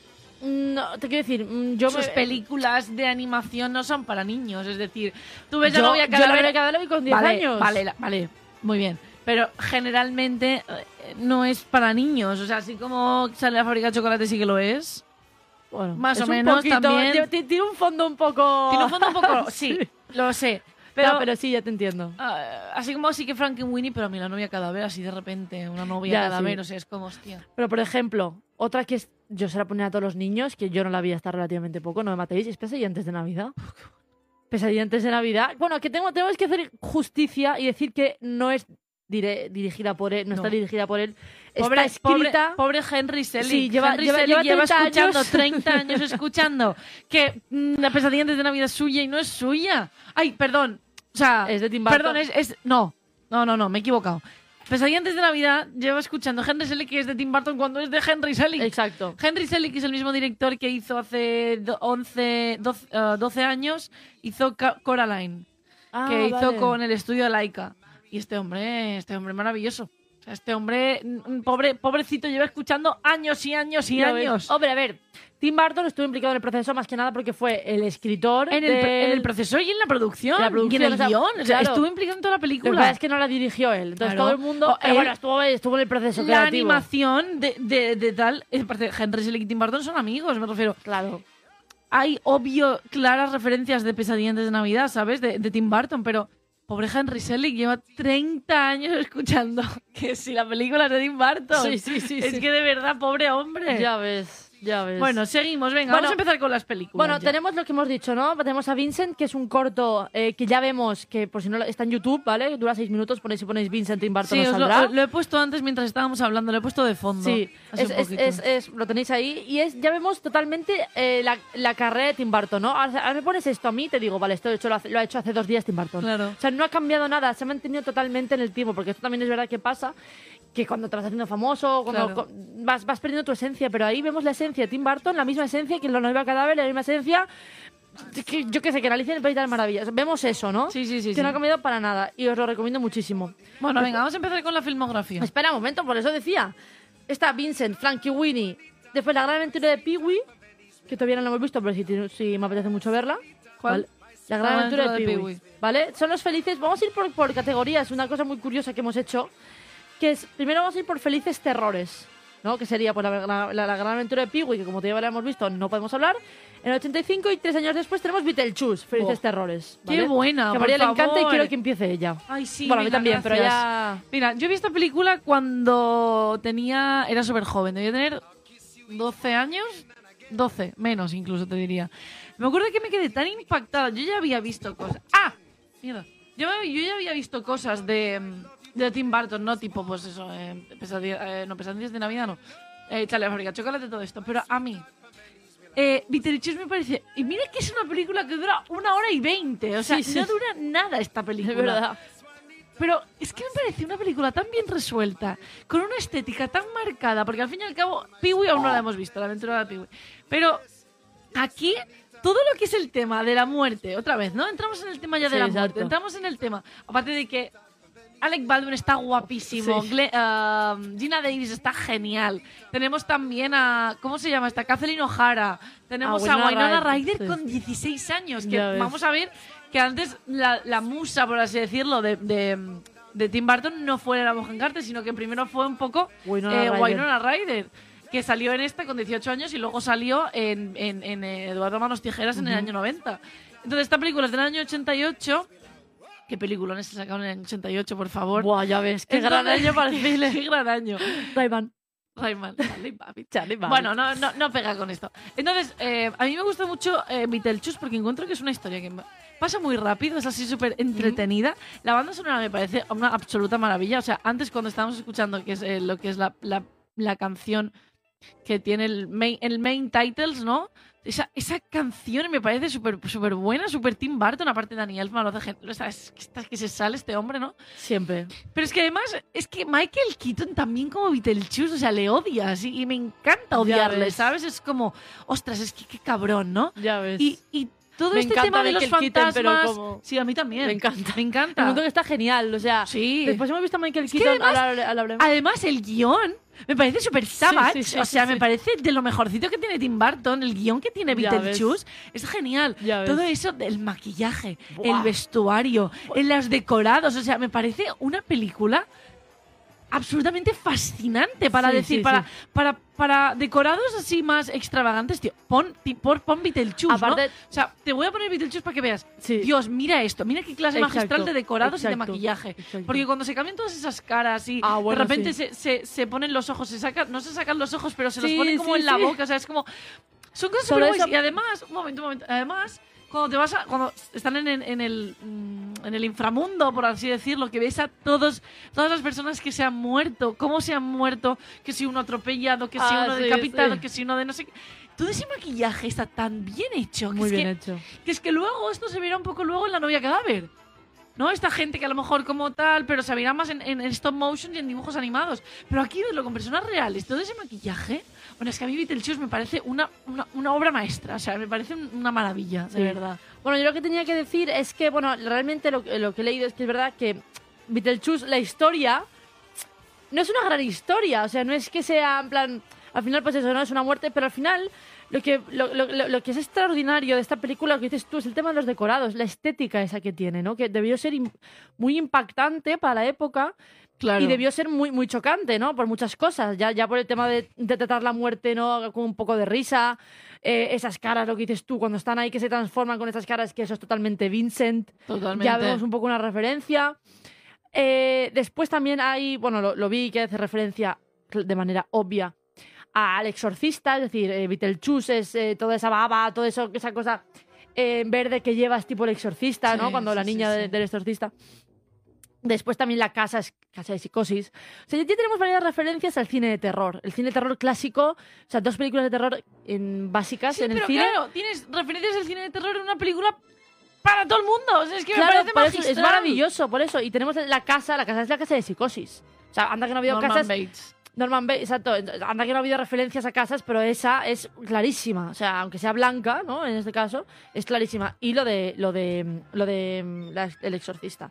no, te quiero decir, mm, yo sus me, películas de animación no son para niños. Es decir, tú ves yo, la novia cadáver la vi con 10 vale, años. Vale, la- vale, muy bien. Pero generalmente eh, no es para niños. O sea, así como sale la fábrica de chocolate sí que lo es. Bueno, Más o menos poquito- también. tiene- un fondo un poco... Tiene un fondo un poco... Sí, lo sé. Pero, Pero, pero sí, ya te entiendo. ah, así como sí que Frankenweenie, pero a mí la novia cadáver, así de repente, una novia Ya, cadáver, sí. o sea, es como, hostia. Pero, por ejemplo, otra que es, yo se la ponía a todos los niños, que yo no la vi hasta relativamente poco, no me matéis, es Pesadilla antes de Navidad. Pesadilla antes de Navidad. Bueno, que tengo, tenemos que hacer justicia y decir que no es dire- dirigida por él, no, está No. dirigida por él. Pobre, está escrita... pobre, pobre Henry Selick. Sí, lleva- Henry lleva- Selick lleva lleva 30 escuchando años. 30 años escuchando que mm, la pesadilla antes de Navidad es suya y no es suya. Ay, perdón. O sea, Es de Tim Burton. perdón, es, es- no. No, no, no, me he equivocado. Pesadilla antes de Navidad lleva escuchando Henry Selick que es de Tim Burton cuando es de Henry Selick. Exacto. Henry Selick es el mismo director que hizo hace do- 11, 12, eh, 12 años, hizo Coraline, Ah, que hizo vale. con el estudio Laika. Y este hombre, este hombre maravilloso. Este hombre, pobre, pobrecito, lleva escuchando años y años y años. Hombre, a ver, Tim Burton estuvo implicado en el proceso más que nada porque fue el escritor En el, del- en el proceso y en la producción. La y en producción, el o sea, guion. O sea, claro. estuvo implicado en toda la Lo que película. pasa es que no la dirigió él. Entonces Claro. todo el mundo. O pero él- bueno, estuvo, estuvo en el proceso la creativo. animación de, de, de tal. eh, Henry Selick y Tim Burton son amigos, me refiero. Claro. Hay obvio, claras referencias de Pesadilla antes de Navidad, ¿sabes? De, de Tim Burton, pero pobre Henry Selick lleva 30 años escuchando que si la película es de Tim Burton. Sí, sí, sí, Es sí. que de verdad, pobre hombre. Ya ves, ya ves. Bueno, seguimos, venga, Bueno, vamos a empezar con las películas. Bueno, ya. tenemos lo que hemos dicho, ¿no? Tenemos a Vincent, que es un corto eh, que ya vemos que, por si no lo- está en YouTube, ¿vale? Dura seis minutos. Ponéis, si ponéis Vincent Tim Burton, Sí, os lo, lo he puesto antes mientras estábamos hablando, lo he puesto de fondo. Sí, es, es- es- es- lo tenéis ahí y es ya vemos totalmente eh, la, la carrera de Tim Burton, ¿no? Ahora, ahora me pones esto a mí y te digo, vale, esto hecho, lo, hace- lo ha hecho hace dos días Tim Burton. Claro. O sea, no ha cambiado nada, se ha mantenido totalmente en el tiempo, porque esto también es verdad que pasa, que cuando te vas haciendo famoso, cuando Claro. vas, vas perdiendo tu esencia, pero ahí vemos la esencia de Tim Burton, la misma esencia que en Los Nueve Cadáver, la misma esencia... que yo qué sé, que en Alicia en el País de las Maravillas. Vemos eso, ¿no? Sí, sí, sí, Que sí. no ha cambiado para nada y os lo recomiendo muchísimo. Bueno, venga, vamos a empezar con la filmografía. Espera un momento, por eso decía. Está Vincent, Frankie Winnie. Después la gran aventura de Pee-Wee, que todavía no la hemos visto, pero si, si me apetece mucho verla. ¿Cuál? ¿vale? La gran La aventura de aventura de Pee-Wee. Pee-wee. ¿Vale? Son los felices. Vamos a ir por, por categorías. Una cosa muy curiosa que hemos hecho. Que es, primero vamos a ir por felices terrores. ¿No? Que sería pues, la, la- la- gran aventura de Pee-Wee, que como ya la hemos visto, no podemos hablar. En el 85 y tres años después tenemos Beetlejuice, felices Oh. terrores. Qué ¿vale? buena, Que a María le encanta y quiero que empiece ella. Ay, sí, bueno, a mí venga, también, pero gracias. ya... Mira, yo vi esta película cuando tenía. Era súper joven, debía tener 12 años. 12, menos incluso te diría. Me acuerdo que me quedé tan impactada. Yo ya había visto cosas. ¡Ah! Mierda. Yo, me- yo ya había visto cosas de, mm, de Tim Burton, ¿no? Tipo, pues eso, eh, pesadilla- eh, no, pesadillas de Navidad, no. Eh, Charlie la fábrica, de chocolate, todo esto. Pero a mí, eh, me parece. Y mira que es una película que dura una hora y veinte. O sea, Sí, sí. no dura nada esta película. Es verdad. Pero es que me parece una película tan bien resuelta, con una estética tan marcada, porque al fin y al cabo, Pee-Wee aún no la hemos visto, la aventura de Pee-Wee. Pero aquí, todo lo que es el tema de la muerte, otra vez, ¿no? Entramos en el tema ya de Sí, la exacto. muerte, entramos en el tema, aparte de que Alec Baldwin está guapísimo, Sí. Gle- ah, Gina Davis está genial, tenemos también a, ¿cómo se llama esta? Kathleen O'Hara, tenemos A a Winona Ryder, sí. con 16 años, que vamos a ver que antes la, la musa, por así decirlo, de, de, de Tim Burton no fue la Mohan Carter, sino que primero fue un poco Winona eh, Ryder. Winona Ryder, que salió en esta con 18 años y luego salió en, en, en, Eduardo Manos Tijeras en el año 90. Entonces esta película es del año 88. ¿Qué peliculones se sacaron en el 88, por favor? Buah, ya ves, qué gran año para el cine. Qué gran año. Rayman. Rayman, Charlie. Charlie. Bueno, no, no, no pega con esto. Entonces, eh, a mí me gusta mucho eh, Beetlejuice porque encuentro que es una historia que pasa muy rápido, es así súper entretenida. La banda sonora me parece una absoluta maravilla. O sea, antes cuando estábamos escuchando que es eh, lo que es la, la, la canción que tiene el main, el main titles, ¿no? Esa, esa canción me parece súper súper buena, súper Tim Burton, aparte de Daniel Elfman, lo hace o sea, es que, que se sale este hombre, ¿no? Siempre. Pero es que además, es que Michael Keaton también como Beetlejuice, o sea, le odias y, y me encanta odiarle. ¿sabes? Es como, ostras, es que qué cabrón, ¿no? Ya ves. Y, y todo Me este tema de los Michael Keaton, pero fantasmas... como- Sí, a mí también. Me encanta. Me encanta. encuentro que está genial, o sea... Sí. Después hemos visto a Michael que Keaton además- a la, a la breve. Además, el guion me parece súper savage. sí, sí, o sea, me parece de lo mejorcito que tiene Tim Burton. El guion que tiene Beetlejuice es genial. Todo eso del maquillaje, Buah. el vestuario, en los decorados. O sea, me parece una película absolutamente fascinante para Sí, decir, sí, para, sí. para, para decorados así más extravagantes, tío. Pon, por, pon Beetlejuice, Aparte- ¿no? O sea, te voy a poner Beetlejuice para que veas. Dios, mira esto. Mira qué clase Exacto, magistral de decorados y de maquillaje. exacto. Porque cuando se cambian todas esas caras y Ah, bueno, de repente se, se, se ponen los ojos, se sacan, no se sacan los ojos, pero se los ponen como en la boca. O sea, es como. Son cosas guays. eso- Y además, un momento, un momento. Además, cuando te vas a. Cuando están en, el- en el. mm, En el inframundo, por así decirlo, que ves a todos, todas las personas que se han muerto, cómo se han muerto, que si uno atropellado, que si Ah, uno sí, decapitado, sí. que si uno de no sé qué. Todo ese maquillaje está tan bien hecho. que es que, hecho. que es que luego esto se verá un poco luego en la novia cadáver. ¿No? Esta gente que a lo mejor como tal, pero se verá más en, en- en stop motion y en dibujos animados. Pero aquí verlo con personas reales, todo ese maquillaje. Bueno, es que a mí Beetlejuice me parece una, una, una obra maestra. O sea, me parece un- una maravilla, Sí. de verdad. Bueno, yo lo que tenía que decir es que, bueno, realmente lo, lo que he leído es que es verdad que Beetlejuice, la historia, no es una gran historia, o sea, no es que sea en plan, al final pues eso, no es una muerte, pero al final lo que, lo, lo- que es extraordinario de esta película, lo que dices tú, es el tema de los decorados, la estética esa que tiene, ¿no? Que debió ser muy impactante para la época Claro. y debió ser muy, muy chocante, ¿no? Por muchas cosas, ya, ya por el tema de, de tratar la muerte, ¿no? Con un poco de risa, eh, esas caras, lo que dices tú, cuando están ahí que se transforman con esas caras, que eso es totalmente Vincent. Totalmente. Ya vemos un poco una referencia. Eh, después también hay, bueno, lo, lo vi que hace referencia de manera obvia al exorcista, es decir, eh, Beetlejuice es eh, toda esa baba, toda eso, esa cosa eh, verde que llevas tipo el exorcista, ¿no? Cuando sí, la niña sí. de- del exorcista. Después también la casa es casa de psicosis. O sea, ya tenemos varias referencias al cine de terror. El cine de terror clásico, o sea, dos películas de terror en, básicas en el pero cine. claro, tienes referencias del cine de terror en una película para todo el mundo. O sea, es que Claro, me parece por eso, es maravilloso, por eso. Y tenemos la casa, la casa es la casa de psicosis. O sea, anda que no ha habido Norman casas. Bates. Norman Bates, exacto. Anda que no ha habido referencias a casas, pero esa es clarísima. O sea, aunque sea blanca, ¿no? En este caso, es clarísima. Y lo de lo de lo de mm, la- el exorcista.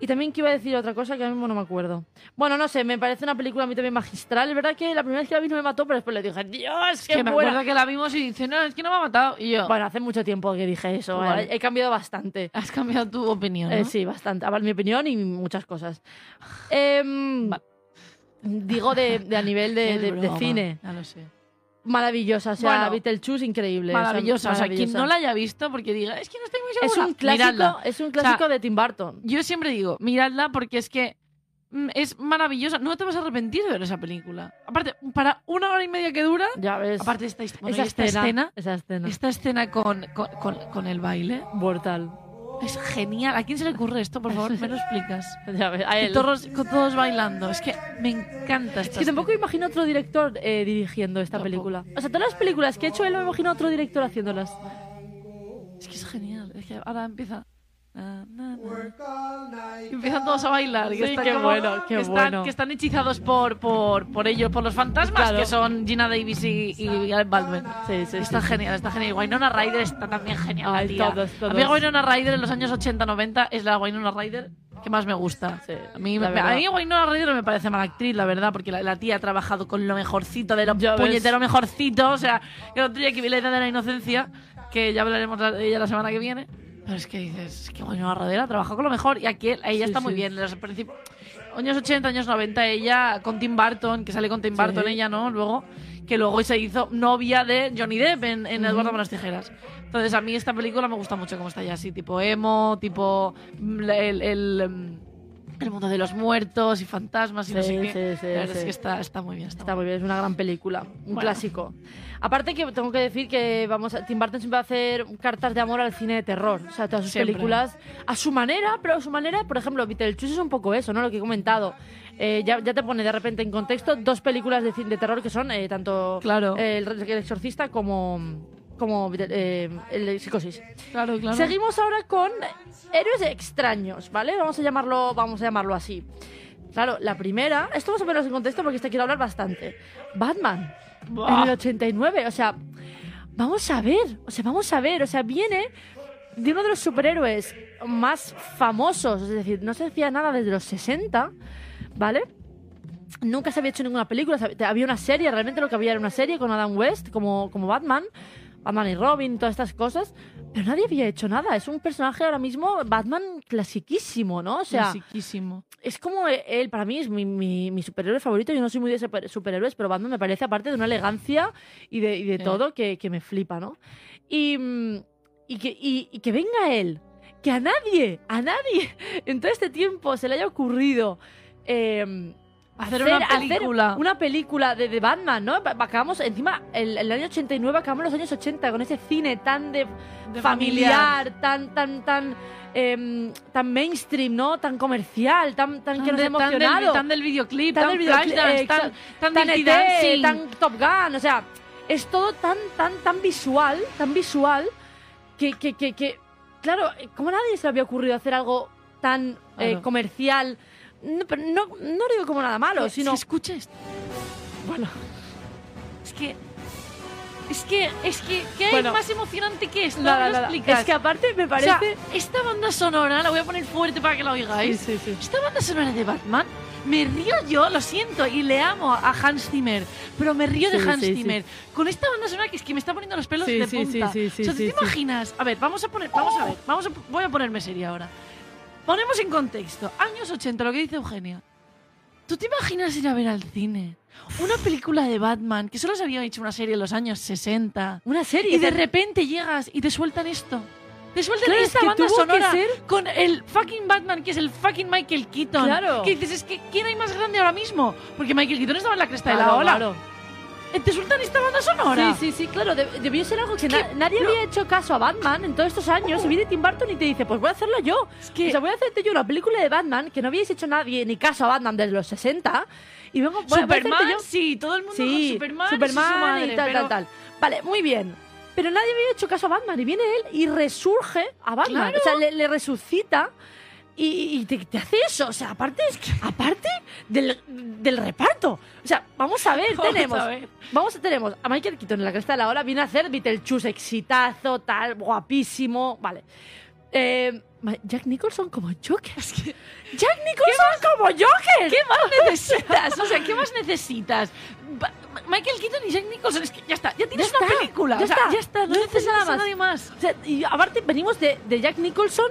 Y también que iba a decir otra cosa que ahora mismo no me acuerdo. Bueno, no sé, me parece una película a mí también magistral. Es verdad que la primera vez que la vi no me mató, pero después le dije, Dios, qué que me buena. acuerdo que la vimos y dice, no, es que no me ha matado. Y yo, Bueno, hace mucho tiempo que dije eso. Vale. He, he cambiado bastante. has cambiado tu opinión, ¿no? Eh, sí, bastante. A ver, mi opinión y muchas cosas. Em, Va- digo de, de a nivel de, Es de- cine. Ya lo sé. Maravillosa. O sea, Bueno, Beetlejuice increíble. o sea, Maravillosa. O sea, quien no la haya visto porque diga, es que no estoy muy Es segura. un clásico, Miradla. es un clásico sea, de Tim Burton. Yo siempre digo, miradla porque es que mm, es maravillosa. No te vas a arrepentir de ver esa película. Aparte, para una hora y media que dura, Ya ves. aparte de esta, bueno, esa, esta escena, escena, Esa escena. esta escena con, con, con- con el baile, Mortal. Es genial. ¿A quién se le ocurre esto? Por favor, me lo explicas. Ya a él. todos, con todos bailando. Es que me encanta esta Es que tampoco imagino otro director eh, dirigiendo esta película. O sea, todas las películas que he hecho él, no me imagino otro director haciéndolas. Es que es genial. Es que ahora empieza. Na, na, na. Y empiezan todos a bailar. que Sí, qué como- bueno, qué que están, bueno. que están hechizados por, por, por ellos, por los fantasmas, Claro. que son Gina Davis y, y Alec Baldwin. Sí, sí, Está sí, sí. genial, está genial. Y Winona Ryder está también genial. la Ay, tía. todos, todos. A mí Winona Ryder en los años 80-90 es la Winona Ryder que más me gusta. Sí, a, mí, la me- a mí Winona Ryder me parece mala actriz, la verdad, porque la, la tía ha trabajado con lo mejorcito de lo Ya ves. puñetero mejorcito. O sea, que otro día que vi la edad de la inocencia, que ya hablaremos de ella la semana que viene. Pero es que dices, es que Winona Ryder ha trabajado con lo mejor y aquí ella Sí, está muy sí. bien. En los principios, años 80, años 90, ella con Tim Burton, que sale con Tim. Burton, ella, ¿no? Luego, que luego se hizo novia de Johnny Depp en, en Eduardo Manos Tijeras. Entonces, a mí esta película me gusta mucho cómo está ya así, tipo emo, tipo mm, el, el, mm, el mundo de los muertos y fantasmas y no Sí, sé qué. sí, sí, La verdad es que está, está muy bien. Está, Está muy bien, es una gran película, un Bueno. clásico. Aparte que tengo que decir que vamos, a- Tim Burton siempre va a hacer cartas de amor al cine de terror, o sea, todas sus Siempre. películas a su manera, pero a su manera, por ejemplo, Beetlejuice es un poco eso, ¿no? Lo que he comentado. Eh, ya, ya te pone de repente en contexto dos películas de, cine de terror que son eh, tanto Claro. eh, el Exorcista como como eh, el Psicosis. Claro, claro. Seguimos ahora con héroes extraños, ¿vale? Vamos a llamarlo, vamos a llamarlo así. Claro, la primera, esto vamos a ponerlo en contexto porque esto quiero hablar bastante. Batman, Buah. en el 89, o sea, vamos a ver, o sea, vamos a ver, o sea, viene de uno de los superhéroes más famosos, es decir, no se decía nada desde los 60, ¿vale? Nunca se había hecho ninguna película, había una serie, realmente lo que había era una serie con Adam West como, como Batman, Batman y Robin, todas estas cosas, pero nadie había hecho nada. Es un personaje ahora mismo, Batman clasiquísimo, ¿no? O sea, Clasiquísimo. es como él, para mí es mi, mi, mi superhéroe favorito. Yo no soy muy de super- superhéroes, pero Batman me parece, aparte de una elegancia y de, y de Sí. todo, que, que me flipa, ¿no? Y, mm, y, que, y, y que venga él, que a nadie, a nadie en todo este tiempo se le haya ocurrido. eh, Hacer una hacer película. una película de, de Batman, ¿no? Acabamos, encima, el, el año 89, acabamos los años 80 con ese cine tan de, De familiar, tan, tan, tan, em, tan mainstream, ¿no? Tan comercial, tan, tan, Tan, que nos de- tan del, emocionado. tan del videoclip, Tan tan, del videoclip, eh, tan, tan, tan ET, Dancing. tan Top Gun, o sea, es todo tan, tan, tan visual, tan visual, que, que, que, que claro, como a nadie se le había ocurrido hacer algo tan eh, Claro. comercial, no, pero no, no lo digo como nada malo, sino... Si escuches. Bueno, Es que Es que, es que, ¿qué Bueno. más emocionante que esto? Nada, ¿Me lo nada. explicas? Es que aparte me O sea, parece... esta banda sonora, la voy a poner fuerte para que la oigáis. Sí, sí, sí. Esta banda sonora de Batman, me río yo, lo siento, y le amo a Hans Zimmer, pero me río de Hans. Zimmer. Con esta banda sonora que es que me está poniendo los pelos de punta. sí, sí, sí, o sea, ¿tú sí, te sí. imaginas? A ver, vamos a poner, vamos a ver, vamos a, voy a ponerme seria ahora. Ponemos en contexto, años 80, lo que dice Eugenia. ¿Tú te imaginas ir a ver al cine una película de Batman que solo se había hecho una serie en los años 60? Una serie Y de repente llegas y te sueltan esto. Te sueltan Claro, es esta que banda sonora con el fucking Batman, que es el fucking Michael Keaton. Claro. Que dices, es que ¿quién hay más grande ahora mismo? Porque Michael Keaton estaba en la cresta de la Claro, ola. claro. Eh, Te sueltan esta banda sonora. Sí, sí, sí, claro. deb- debió ser algo que, que- na- nadie había hecho caso a Batman en todos estos años. Y viene Tim Burton y te dice, pues voy a hacerlo yo. que- O sea, voy a hacerte yo una película de Batman que no habíais hecho nadie ni caso a Batman desde los 60. Y vengo, Superman, yo- sí, todo el mundo Sí, con Superman, Superman, sí, su madre, y tal, pero- tal, tal. Vale, muy bien. Pero nadie había hecho caso a Batman y viene él y resurge a Batman. Claro. O sea, le, le resucita y, y te, te hace eso. O sea, aparte, aparte del, del reparto. O sea, vamos a ver, Vamos tenemos. a ver. Vamos, tenemos a Michael Keaton en la cresta de la hora, viene a hacer Beetlejuice, exitazo, tal, guapísimo. Vale. Eh, Jack Nicholson como Joker. Jack Nicholson como Joker. ¿Qué más necesitas? O sea, ¿qué más necesitas? Ba- Michael Keaton y Jack Nicholson, es que ya está, ya tienes Ya una está, película. ya o sea, está. ya está, no, No necesitas necesitas nada a más. nadie más. O sea, y aparte venimos de, de Jack Nicholson.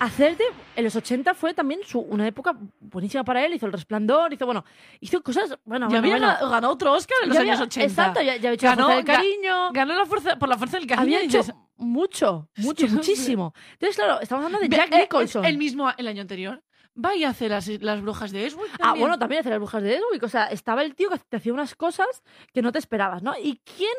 Hacer de. En los 80 fue también su, una época buenísima para él. Hizo El Resplandor, hizo, bueno, hizo cosas. Bueno, Ya bueno, había bueno. ganado otro Oscar en los Ya años había- 80. Exacto, ya, ya había hecho Ganó- la fuerza del cariño. Ganó la fuerza, por la fuerza del cariño. había hecho mucho, mucho, que no sé. muchísimo. Entonces, claro, estamos hablando de Jack eh, Nicholson. El mismo el año anterior. Vaya a hacer las, las brujas de Eastwood. Ah, bueno, también hacer las brujas de Edwick. O sea, estaba el tío que te hacía unas cosas que no te esperabas, ¿no? ¿Y quién?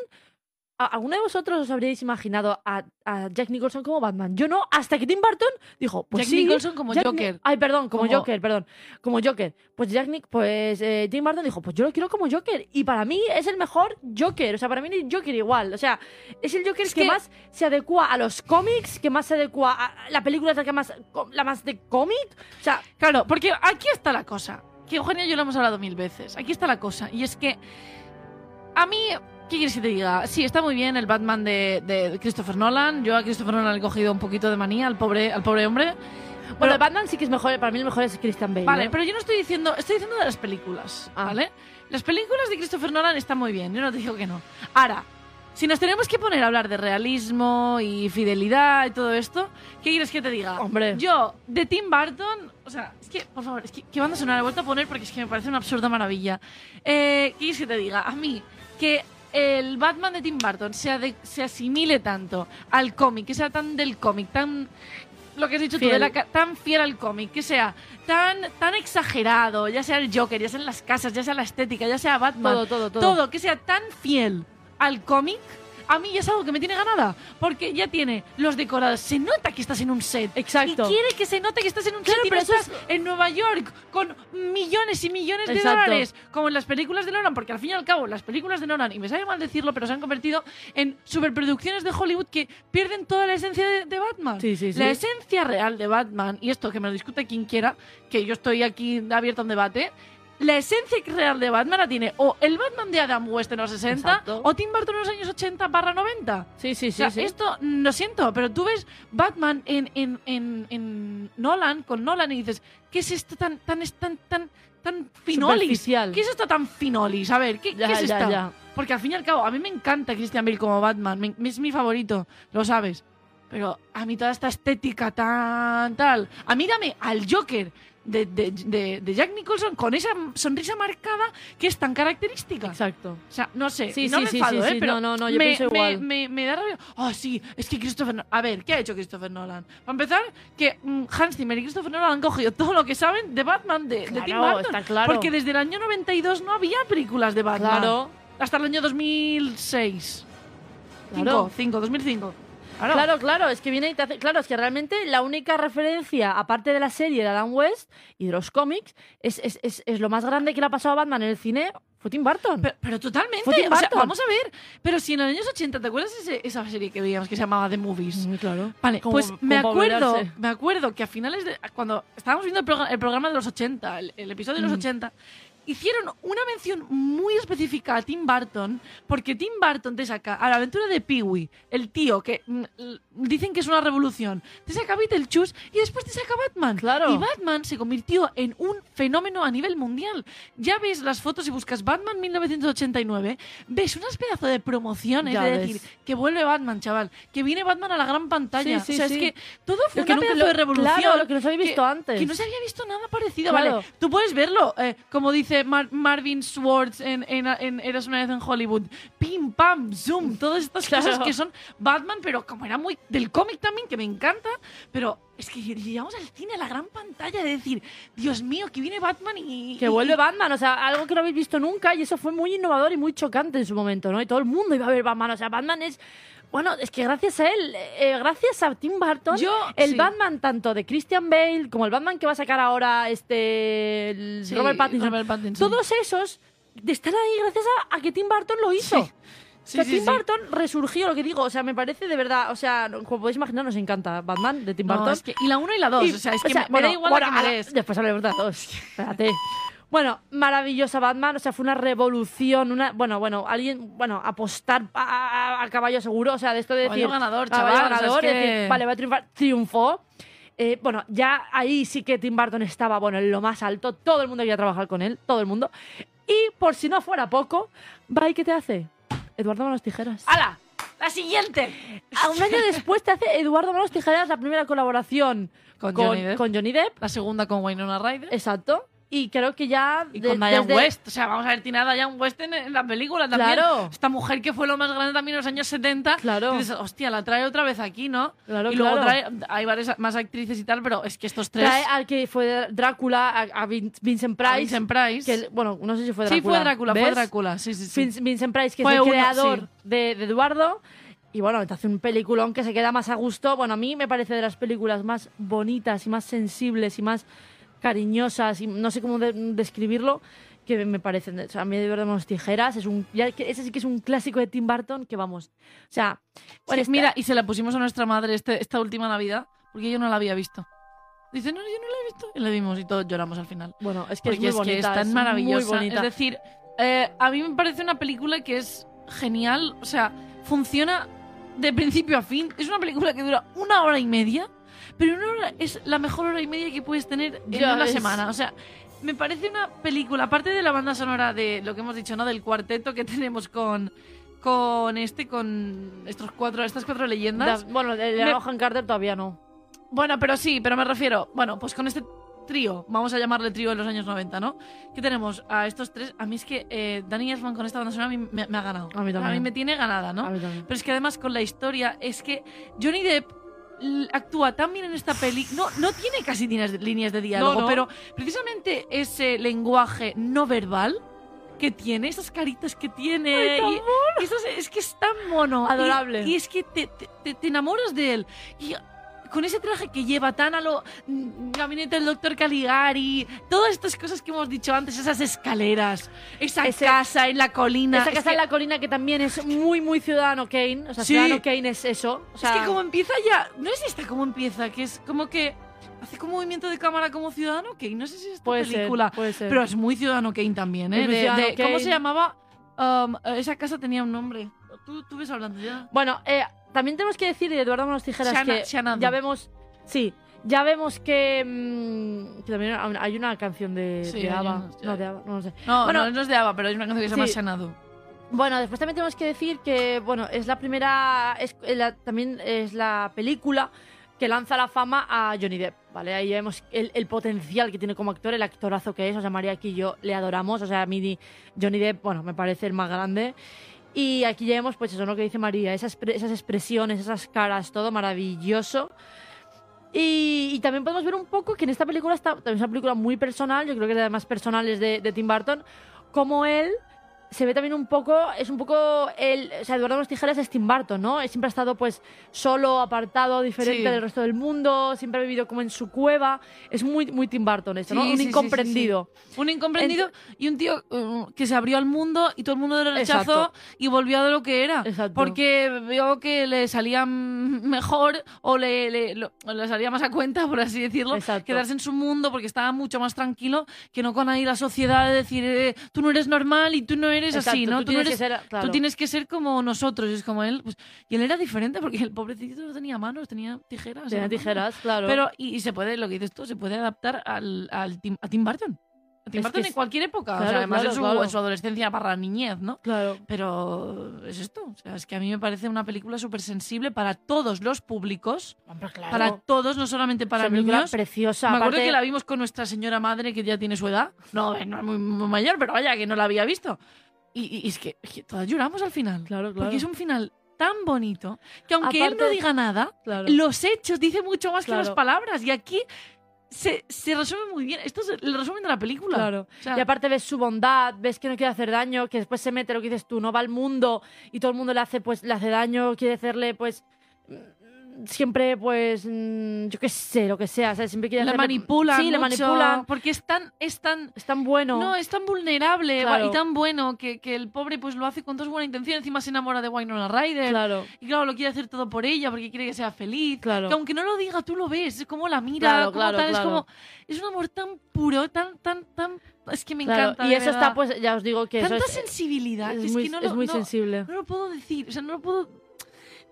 ¿Alguno de vosotros os habríais imaginado a, a Jack Nicholson como Batman? Yo no, hasta que Tim Burton dijo, pues Jack sí, Nicholson como Jack Ni- Joker. Ay, perdón, como, Como- Joker, perdón. Como Joker. Pues Jack Nick, pues eh, Tim Burton dijo, pues yo lo quiero como Joker. Y para mí es el mejor Joker. O sea, para mí es Joker igual. O sea, es el Joker Es que, que- más se adecua a los cómics, que más se adecua a la película la que más la más de cómic. O sea, Claro, porque aquí está la cosa. Que Eugenia y yo lo hemos hablado mil veces. Aquí está la cosa. Y es que a mí, ¿qué quieres que te diga? Sí, está muy bien el Batman de, de Christopher Nolan. Yo a Christopher Nolan le he cogido un poquito de manía al pobre, al pobre hombre. bueno, Pero- el Batman sí que es mejor, para mí el mejor es Christian Bale. Vale, ¿eh? pero yo no estoy diciendo, estoy diciendo de las películas, Ah. ¿vale? Las películas de Christopher Nolan están muy bien, yo no te digo que no. Ahora, si nos tenemos que poner a hablar de realismo y fidelidad y todo esto, ¿qué quieres que te diga? Hombre. Yo, de Tim Burton, o sea, es que, por favor, es que, que banda sonora, he vuelto a poner porque es que me parece una absurda maravilla. Eh, ¿Qué quieres que te diga? A mí, que el Batman de Tim Burton se, ade- se asimile tanto al cómic, que sea tan del cómic, tan lo que has dicho tú, de la tan fiel al cómic, que sea tan, tan exagerado, ya sea el Joker, ya sea en las casas, ya sea la estética, ya sea Batman, Todo, todo, todo. todo, que sea tan fiel al cómic, a mí ya es algo que me tiene ganada, porque ya tiene los decorados, se nota que estás en un set. Exacto. Y quiere que se note que estás en un Claro, set y no pero eso estás en Nueva York con millones y millones de Exacto. dólares, como en las películas de Nolan, porque al fin y al cabo las películas de Nolan, y me sabe mal decirlo, pero se han convertido en superproducciones de Hollywood que pierden toda la esencia de, de Batman. Sí, sí, sí. La esencia real de Batman, y esto que me lo discute quien quiera, que yo estoy aquí abierto a un debate, la esencia real de Batman la tiene o el Batman de Adam West en los 60 Exacto. o Tim Burton en los años 80 barra 90. Sí, sí, O sí. sea, sí. esto, lo siento, pero tú ves Batman en, en, en, en Nolan, con Nolan, y dices, ¿qué es esto tan, tan, tan, tan, tan finolis? ¿Qué es esto tan finolis? A ver, ¿qué, Ya, qué es ya, esto? ya. Porque al fin y al cabo, a mí me encanta Christian Bale como Batman, me- es mi favorito, lo sabes. Pero a mí toda esta estética tan tal. A mí dame al Joker de, de, de- de Jack Nicholson con esa sonrisa marcada que es tan característica. Exacto. O sea, no sé, Sí, no sí, me sí, enfado, ¿eh? Pero No, no, no, yo me, pienso me- igual. Me, me da rabia. Ah, sí, es que Christopher Nolan... A ver, ¿qué ha hecho Christopher Nolan? Para empezar, que mm, Hans Zimmer y Christopher Nolan han cogido todo lo que saben de Batman, de, de Tim Claro, Burton. está claro. Porque desde el año 92 no había películas de Batman. Claro. Hasta el año 2006. Claro. 5, 5, 2005. Claro. Claro, claro, es que viene y te hace. Claro, es que realmente la única referencia, aparte de la serie de Adam West y de los cómics, es, es, es, es lo más grande que le ha pasado a Batman en el cine, fue Tim Burton. Pero, pero totalmente. O sea, vamos a ver. Pero si en los años 80, ¿te acuerdas ese- esa serie que veíamos que se llamaba The Movies? Mm, claro. Vale, Como- pues me como acuerdo, me acuerdo que a finales de cuando estábamos viendo el, proga- el programa de los 80, el, el episodio de los Mm. 80, hicieron una mención muy específica a Tim Burton, porque Tim Burton te saca a la aventura de Pee-wee, el tío que mm, dicen que es una revolución, te saca Beetlejuice y después te saca Batman. Claro. Y Batman se convirtió en un fenómeno a nivel mundial. Ya ves las fotos y buscas Batman 1989, ves unas pedazos de promociones Ya de ves. decir que vuelve Batman, chaval, que viene Batman a la gran pantalla. Sí, sí, o sea, sí. es que todo fue Lo que una nunca- pedazo lo- de revolución. claro, lo que no se había visto antes. Que no se había visto nada parecido. Claro. Vale, tú puedes verlo, eh, como dice Mar- Marvin Swartz en, en, en Eras una vez en Hollywood. Pim, pam, zoom, todas estas Claro. cosas que son Batman, pero como era muy del cómic también, que me encanta. Pero es que llegamos al cine, a la gran pantalla, de decir, Dios mío, que viene Batman y. Que y- vuelve Batman, o sea, algo que no habéis visto nunca y eso fue muy innovador y muy chocante en su momento, ¿no? Y todo el mundo iba a ver Batman, o sea, Batman es... Bueno, es que gracias a él, eh, gracias a Tim Burton, Yo, el sí. Batman tanto de Christian Bale como el Batman que va a sacar ahora este el Sí, Robert Pattinson, Robert Pattinson. todos esos están ahí gracias a, a que Tim Burton lo hizo. Sí. o sea, Sí, Tim sí. Burton resurgió, lo que digo, o sea, me parece de verdad, o sea, como podéis imaginar, nos encanta Batman de Tim No, Burton. es que- y la 1 y la 2, Y, o sea, es o que sea, me, da igual bueno, la que me ahora- des. Después hablaremos de las dos. Espérate. Bueno, maravillosa Batman, o sea, fue una revolución, una, bueno, bueno, alguien, bueno, apostar a, a- a caballo seguro, o sea, de esto de decir, ganador, caballo chaval, o sea, ganador, es decir, vale, va a triunfar, triunfó. Eh, bueno, ya ahí sí que Tim Burton estaba, bueno, en lo más alto, todo el mundo quería trabajar con él, todo el mundo. Y por si no fuera poco, va y ¿qué te hace? Eduardo Manos Tijeras. ¡Hala! ¡La siguiente! A un año después te hace Eduardo Manos Tijeras la primera colaboración Con Johnny Depp. con Johnny Depp. La segunda con Winona Ryder. Exacto. Y creo que ya. Y de- con Diane desde- West. O sea, vamos a ver, tiene a Diane West en, en la película también. Claro. Esta mujer que fue lo más grande también en los años 70. Claro. Y dices, hostia, la trae otra vez aquí, ¿no? Claro, y luego claro. trae. Hay varias más actrices y tal, pero es que estos tres. Trae al que fue Drácula, a, a Vin- Vincent Price. a Vincent Price. que, bueno, no sé si fue Drácula. sí, fue Drácula, fue. Drácula. Sí, sí, sí. Vin- Vincent Price, que Fue es el uno, creador sí. de, de Eduardo. Y bueno, te hace un peliculón que se queda más a gusto. Bueno, a mí me parece de las películas más bonitas y más sensibles y más cariñosas y no sé cómo de- describirlo que me parecen. O sea, a mí de verdad unos tijeras es un ya que ese sí que es un clásico de Tim Burton que vamos. O sea, Bueno, esta- mira, y se la pusimos a nuestra madre este- esta última Navidad, porque yo no la había visto. Dice, no, yo no la he visto. Y la vimos y todos lloramos al final. bueno, es que Porque es muy bonita, es tan muy maravillosa. bonita. Es decir, eh, a mí me parece una película que es genial. O sea, funciona de principio a fin. Es una película que dura una hora y media, pero una hora es la mejor hora y media que puedes tener en Ya una semana. O sea, me parece una película, aparte de la banda sonora de lo que hemos dicho, ¿no? Del cuarteto que tenemos con con este, con estos cuatro, estas cuatro leyendas. Da- bueno, el Me- de Johan Carter todavía no. Bueno, pero sí, pero me refiero, bueno, pues con este trío, vamos a llamarle trío de los años 90, ¿no? Que tenemos a estos tres. A mí es que eh, Danny Elfman con esta banda sonora a mí me, me ha ganado. A mí también. me tiene ganada, ¿no? A mí también. Pero es que además con la historia es que Johnny Depp actúa tan bien en esta peli. No, no tiene casi líneas de, líneas de diálogo, No, no. pero precisamente ese lenguaje no verbal que tiene, esas caritas que tiene. Ay, y- y esas- es que es tan mono. Adorable. Y, es que te, te- te- te enamoras de él. Y con ese traje que lleva tan a lo mm, gabinete del doctor Caligari, todas estas cosas que hemos dicho antes, esas escaleras, esa Ese- casa en la colina. Esa es casa que- en la colina que también es muy, muy Ciudadano Kane. O sea, Sí. Ciudadano Kane es eso. O sea, es que como empieza ya, no es esta como empieza, que es como que hace como movimiento de cámara como Ciudadano Kane, no sé si es esta puede película, ser, puede ser. pero es muy Ciudadano Kane también, ¿eh? Es De- ¿Cómo se llamaba? Um, esa casa tenía un nombre. Tú, tú ves hablando ya. Bueno, eh, también tenemos que decir, y Eduardo Manos Tijeras, Shana- que Shanadu. ya vemos... Sí, ya vemos que, mm, que también hay una canción de, Sí, de ABBA. una- No, de ABBA, no lo sé. No, Bueno, no, no es de Ava, pero hay una canción que se llama sí. Xanadu. Bueno, después también tenemos que decir que, bueno, es la primera, es la- también es la película que lanza la fama a Johnny Depp, ¿vale? Ahí vemos el, el potencial que tiene como actor, el actorazo que es, o sea, María aquí y yo le adoramos, o sea, a mí Johnny Depp, bueno, me parece el más grande. Y aquí ya vemos, pues eso, lo que dice María, esas, esas expresiones, esas caras, todo maravilloso. Y, y también podemos ver un poco que en esta película está, también es una película muy personal, yo creo que es de las más personales de, de Tim Burton, como él se ve también un poco, es un poco el, o sea, Eduardo Manos Tijeras es Tim Burton, ¿no? Siempre ha estado pues solo, apartado, diferente Sí. del resto del mundo, siempre ha vivido como en su cueva. Es muy, muy Tim Burton esto, ¿no? Sí, Un sí, incomprendido. Un incomprendido y un tío uh, que se abrió al mundo y todo el mundo lo rechazó Exacto. y volvió a lo que era. Exacto. Porque vio que le salía mejor o le, le- lo- le salía más a cuenta, por así decirlo, Exacto. quedarse en su mundo porque estaba mucho más tranquilo que no con ahí la sociedad de decir eh, tú no eres normal y tú no eres así, Exacto, ¿no? tú tienes que eres, ser- claro. tú tienes que ser como nosotros. Es como él. Pues, y él era diferente porque el pobrecito no tenía manos, tenía tijeras. Tenía mano. tijeras, claro. Pero, y, y se puede, lo que dices tú, se puede adaptar al, al Tim, a Tim Burton. A Tim Es Burton en es- cualquier época. o sea, además claro, en, su, en su adolescencia para niñez, ¿no? claro. Pero es esto. O sea, es que a mí me parece una película súper sensible para todos los públicos. Para todos, no solamente para una película niños. preciosa. me acuerdo aparte- que la vimos con nuestra señora madre que ya tiene su edad. No, no es muy, muy mayor, pero vaya, que no la había visto. Y, y es, que, es que todas lloramos al final. Claro, claro. Porque es un final tan bonito que aunque él no diga nada, Claro. los hechos dicen mucho más que las palabras. Y aquí se, se resume muy bien. Esto es el resumen de la película. Claro. O sea, Y aparte ves su bondad, ves que no quiere hacer daño, que después se mete lo que dices tú, no va al mundo y todo el mundo le hace pues le hace daño, quiere hacerle pues siempre pues mm, yo qué sé, lo que sea, sea, siempre quiere le hacerle- manipulan. Sí, le mucho, manipulan. Porque es tan, es tan Es tan bueno. No, es tan vulnerable Claro. y tan bueno que, que el pobre pues lo hace con toda su buena intención. Encima se enamora de Winona Ryder. claro. Y claro, lo quiere hacer todo por ella porque quiere que sea feliz. Claro. Que aunque no lo diga, tú lo ves. Es como la mira, Claro, como claro, tal. Es como. Es un amor tan puro, tan, tan, tan. Es que me Claro, encanta. Y eso verdad. está pues ya os digo que Tanta eso es, sensibilidad. es que es muy, que no es lo- muy no- sensible. No lo puedo decir. O sea, no lo puedo.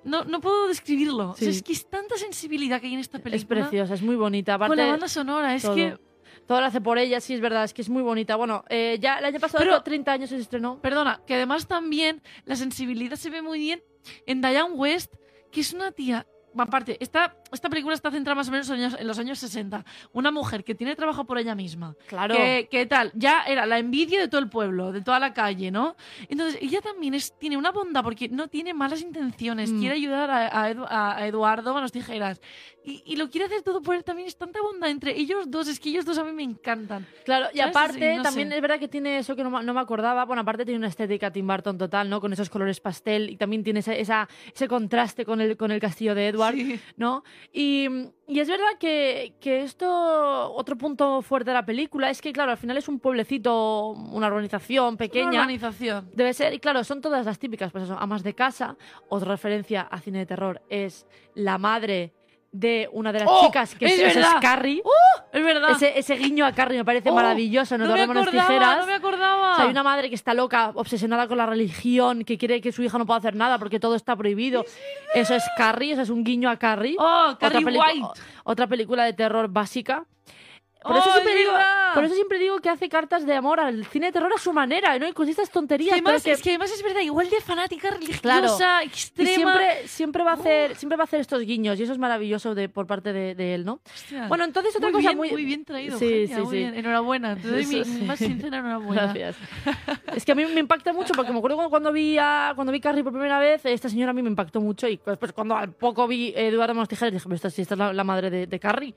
No, no puedo describirlo. O sea, Sí. es que es tanta sensibilidad que hay en esta película. Es preciosa, es muy bonita. Con Aparte, la banda sonora, es todo. que. todo lo hace por ella, sí, es verdad, es que es muy bonita. Bueno, eh, ya el año pasado, Pero- 30 años se estrenó. Perdona, que además también la sensibilidad se ve muy bien en Diane West, que es una tía. Aparte, esta, esta película está centrada más o menos en los años, en los años 60. Una mujer que tiene trabajo por ella misma. Claro. Que, que tal, ya era la envidia de todo el pueblo, de toda la calle, ¿no? Entonces, ella también es, tiene una bondad porque no tiene malas intenciones, Mm. quiere ayudar a, a Edu- a Eduardo Manos Tijeras. Y, y lo quiere hacer todo por él también. Es tanta bondad entre ellos dos, es que ellos dos a mí me encantan. Claro, y ¿Sabes? aparte Sí, no también sé. es verdad que tiene eso que no, no me acordaba. Bueno, aparte tiene una estética Tim Burton total, ¿no? Con esos colores pastel y también tiene ese, esa, ese contraste con el, con el castillo de Edward, Sí. ¿no? Y, y es verdad que, que esto, otro punto fuerte de la película es que, claro, al final es un pueblecito, una urbanización Una pequeña. organización. Debe ser, y claro, son todas las típicas, pues eso, amas de casa. Otra referencia a cine de terror es la madre de una de las ¡Oh! chicas que ¡Es es, esa es verdad! Carrie. Es verdad. Ese, ese guiño a Carrie me parece Oh, maravilloso. No, no me acordaba, tijeras. no me acordaba. O sea, hay una madre que está loca, obsesionada con la religión, que quiere que su hija no pueda hacer nada porque todo está prohibido. Eso es Carrie, eso es un guiño a Carrie. Oh, Carrie White. otra película de terror básica. Por, Oh, eso siempre digo, por eso siempre digo que hace cartas de amor al cine de terror a su manera, ¿no? Y con estas Y tonterías. además, pero es que además es verdad, igual de fanática religiosa, Claro. Y extrema. siempre, siempre, va a hacer, siempre va a hacer estos guiños y eso es maravilloso de, por parte de, de él, ¿no? Hostia. Bueno, entonces otra muy cosa bien, muy... muy bien traído. Sí, Eugenia, sí, muy sí. bien. Enhorabuena. Te doy Eso sí. mi más sincera enhorabuena. Gracias. es que a mí me impacta mucho porque me acuerdo cuando- vi a, cuando vi Carrie por primera vez, esta señora a mí me impactó mucho y después cuando al poco vi Eduardo Manos Tijeras dije, esta, sí, esta es la, la madre de, de Carrie,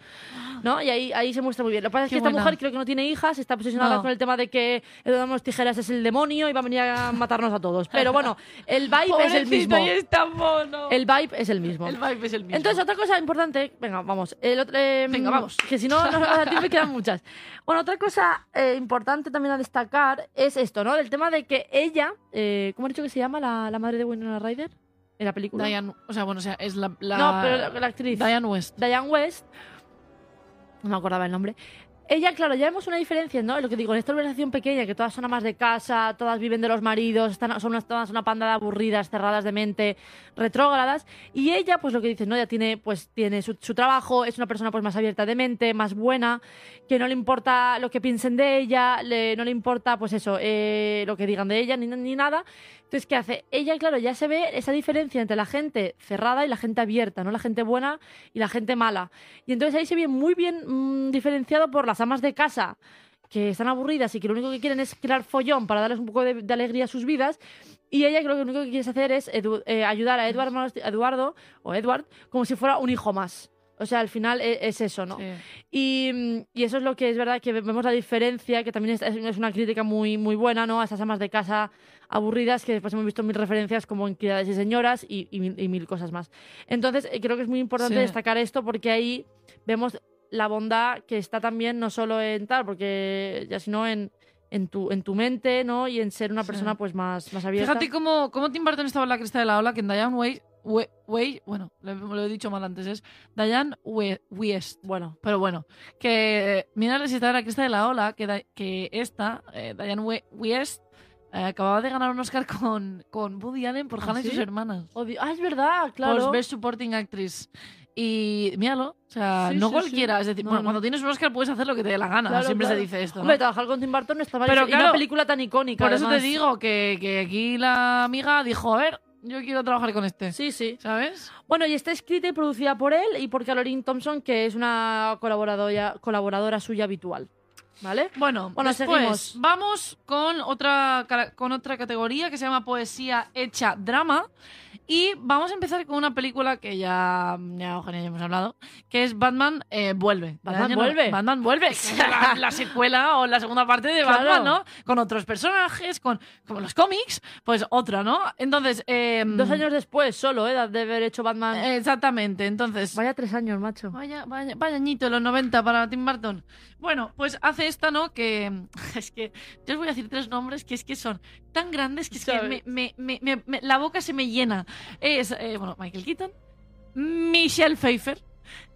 ¿no? Y ahí, ahí se muestra muy bien. Lo que pasa es Qué que esta buena. mujer creo que no tiene hijas, está obsesionada No. con el tema de que Eduardo Tijeras es el demonio y va a venir a matarnos a todos. Pero bueno, el vibe es el mismo. y es tan mono. El vibe es el mismo. El vibe es el mismo. Entonces, otra cosa importante, venga, vamos. El otro, eh, Venga, vamos. Que si no, no a ti me quedan muchas. Bueno, otra cosa eh, importante también a destacar es esto, ¿no? Del tema de que ella, eh, ¿cómo he dicho que se llama la, la madre de Winona Ryder? En la película. Diane, o sea, bueno, o sea, es la, la- No, pero la, la actriz. Diane West. Diane West. No me acordaba el nombre. Ella, claro, ya vemos una diferencia, ¿no? Lo que digo, en esta organización pequeña, que todas son amas de casa, todas viven de los maridos, están, son unas, todas una panda de aburridas, cerradas de mente, retrógradas. Y ella, pues lo que dices, ¿no? Ya tiene, pues, tiene su, su trabajo, es una persona pues más abierta de mente, más buena, que no le importa lo que piensen de ella, le- no le importa, pues eso, eh, lo que digan de ella, ni, ni nada. Entonces, ¿qué hace? Ella, claro, ya se ve esa diferencia entre la gente cerrada y la gente abierta, ¿no? La gente buena y la gente mala. Y entonces ahí se ve muy bien mm, diferenciado por las amas de casa que están aburridas y que lo único que quieren es crear follón para darles un poco de, de alegría a sus vidas. Y ella que lo único que quiere hacer es eh, ayudar a Eduardo, Manos- Eduardo o Edward como si fuera un hijo más. O sea, al final e- es, eso, ¿no? Sí. Y, y eso es lo que es verdad que vemos la diferencia, que también es, es una crítica muy, muy buena, ¿no? A esas amas de casa aburridas que después hemos visto mil referencias como en Criadas y Señoras y, y mil, y mil cosas más. Entonces, eh, creo que es muy importante Sí. destacar esto porque ahí vemos la bondad que está también no solo en tal, porque ya sino en, en, tu, en tu mente, ¿no? Y en ser una Sí. persona pues más, más abierta. Fíjate cómo, cómo Tim Burton estaba en la cresta de la ola, que en Diane Way, bueno, lo, lo he dicho mal antes, es Diane We- West. Bueno, Pero bueno, que eh, mira si está en la cresta de la ola, que, da- que esta, eh, Diane We- West, acababa de ganar un Oscar con, con Woody Allen por ¿Ah, Hannah y sí? sus hermanas. odio- Ah, es verdad, claro. Por Best Supporting Actress. Y míralo, o sea, Sí, no sí, cualquiera. Es decir, No, bueno, no. cuando tienes un Oscar puedes hacer lo que te dé la gana. Claro, Siempre claro. se dice esto. ¿no? Hombre, trabajar con Tim Burton está mal. Pero. Y claro, una película tan icónica. Por eso te digo que, que aquí la amiga dijo, a ver, yo quiero trabajar con este. Sí, sí. ¿Sabes? Bueno, y está escrita y producida por él y por Caroline Thompson, que es una colaboradora, colaboradora suya habitual. ¿Vale? Bueno, Bueno, después seguimos. vamos con otra, con otra categoría que se llama poesía hecha drama. Y vamos a empezar con una película que ya, ya Eugenia ya hemos hablado, que es Batman eh, Vuelve. Batman Vuelve. Batman Vuelve. la, la secuela o la segunda parte de Claro. Batman, ¿no? Con otros personajes, con como los cómics, pues otra, ¿no? Entonces... eh, Dos años después, solo, ¿eh? De haber hecho Batman. Exactamente, entonces... Vaya tres años, macho. Vaya, vaya, vaya añito los 90 para Tim Burton. Bueno, pues hace esta, ¿no? Que es que yo os voy a decir tres nombres que es que son tan grandes que es que ¿Sabes? me, me- me- me- me- la boca se me llena. Es, eh, bueno, Michael Keaton, Michelle Pfeiffer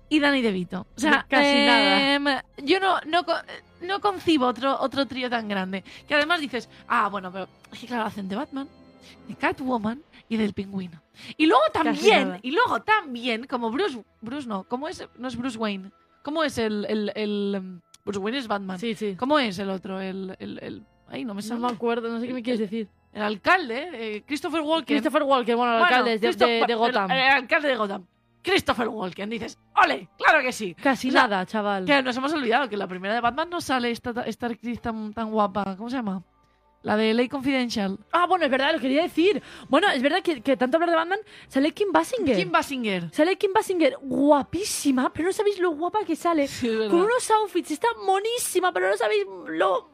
y Danny DeVito. O sea, Casi em, Yo no, no, no concibo otro, otro trío tan grande. Que además dices, ah, bueno, pero es que claro, hacen de Batman, de Catwoman y del pingüino. Y luego también, nada. y luego también, como Bruce, Bruce no, ¿cómo es? No es Bruce Wayne. ¿Cómo es el, el, el, em, Bruce Wayne es Batman. Sí, sí. ¿Cómo es el otro? El, el, el- ay, no me No sale. me acuerdo, no sé qué me quieres decir. El alcalde, eh, Christopher Walken. Christopher Walken, bueno, el Bueno, alcalde de- de, Gotham. El, el alcalde de Gotham. Christopher Walken. Dices, ¡ole! ¡Claro que sí! Casi o sea, nada, chaval. Que nos hemos olvidado que en la primera de Batman no sale esta, esta actriz tan, tan guapa. ¿Cómo se llama? La de Ley Confidential. Ah, bueno, es verdad, lo quería decir. Bueno, es verdad que, que tanto hablar de Batman, sale Kim Basinger. Kim Basinger. Sale Kim Basinger, guapísima, pero no sabéis lo guapa que sale. Sí, es verdad. Con unos outfits, está monísima, pero no sabéis lo...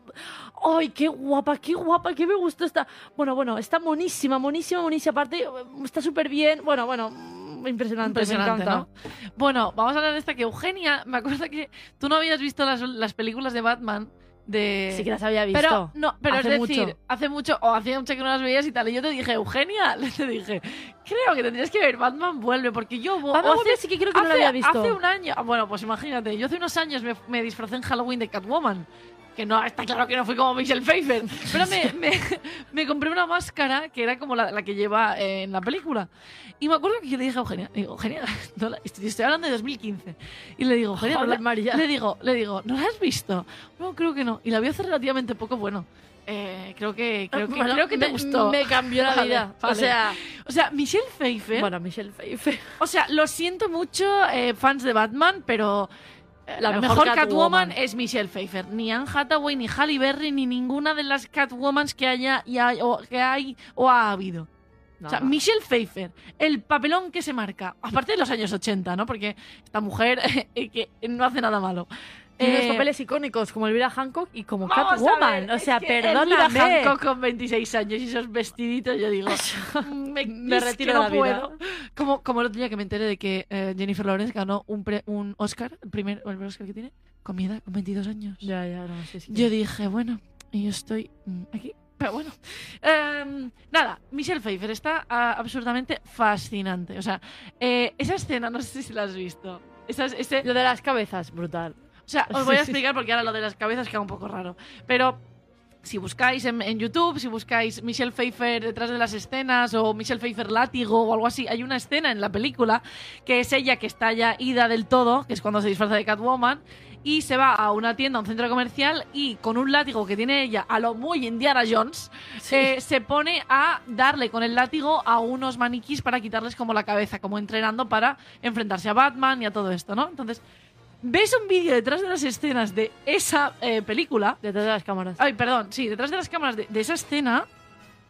¡Ay, qué guapa, qué guapa, qué me gustó esta... Bueno, bueno, está monísima, monísima, monísima. Aparte, está súper bien. Bueno, bueno, mm, impresionante, Impresionante, me encanta. ¿no? Bueno, vamos a hablar de esta que Eugenia, me acuerdo que tú no habías visto las, las películas de Batman de... Sí que las había visto. Pero, no, pero Hace es decir, mucho. hace mucho, o hacía mucho que no las veías y tal. Y yo te dije, Eugenia, le dije, creo que tendrías que ver Batman vuelve, porque yo. Batman Vuelve sí que creo que no lo había visto. Hace un año, ah, bueno, pues imagínate, yo hace unos años me, me disfracé en Halloween de Catwoman. Que no, está claro que no fui como Michelle Pfeiffer. Pero me, me, me compré una máscara que era como la, la que lleva eh, en la película. Y me acuerdo que yo le dije a Eugenia, digo, Eugenia, no la- estoy, estoy hablando de 2015. Y le digo, Eugenia, no Joder, la- le digo, le digo, ¿no la has visto? No, creo que no. Y la vi hace relativamente poco, bueno. eh, creo que, creo que, Bueno, creo que te me- gustó. Me cambió la Vale, vida. vale. O sea, O sea, Michelle Pfeiffer. bueno, Michelle Pfeiffer. O sea, lo siento mucho, eh, fans de Batman, pero La la, mejor mejor, Catwoman. Catwoman. es Michelle Pfeiffer. Ni Anne Hathaway, ni Halle Berry, ni ninguna de las Catwomans que haya y hay, o, que hay o ha habido. No, o sea, no. Michelle Pfeiffer, el papelón que se marca, aparte de los años 80, ¿no? Porque esta mujer eh, que no hace nada malo. Tiene unos Eh, papeles icónicos como Elvira Hancock y como Vamos a Catwoman. ver, O sea, que Elvira perdóname. Hancock con 26 años y esos vestiditos, yo digo, me, Me es retiro que de no la vida. puedo. Como, como el otro día que me enteré de que eh, Jennifer Lawrence ganó un, pre- un Oscar, el primer, el primer Oscar que tiene, con mi edad, con 22 años. Ya, ya, no sé. si Yo dije, bueno, y yo estoy mm, aquí. Pero bueno, Em, nada, Michelle Pfeiffer está ah, absurdamente fascinante. O sea, eh, esa escena, no sé si la has visto. Esa, es- ese, Lo de las cabezas, brutal. O sea, os Sí, voy a sí. explicar porque ahora lo de las cabezas queda un poco raro. Pero si buscáis en, en YouTube, si buscáis Michelle Pfeiffer detrás de las escenas o Michelle Pfeiffer látigo o algo así, hay una escena en la película que es ella que está ya ida del todo, que es cuando se disfraza de Catwoman. Y se va a una tienda, a un centro comercial, y con un látigo que tiene ella, a lo muy Indiana Jones, eh, se pone a darle con el látigo a unos maniquís para quitarles como la cabeza, como entrenando para enfrentarse a Batman y a todo esto, ¿no? Entonces, ves un vídeo detrás de las escenas de esa eh, película. Detrás de las cámaras. Ay, perdón, sí, detrás de las cámaras de, de esa escena.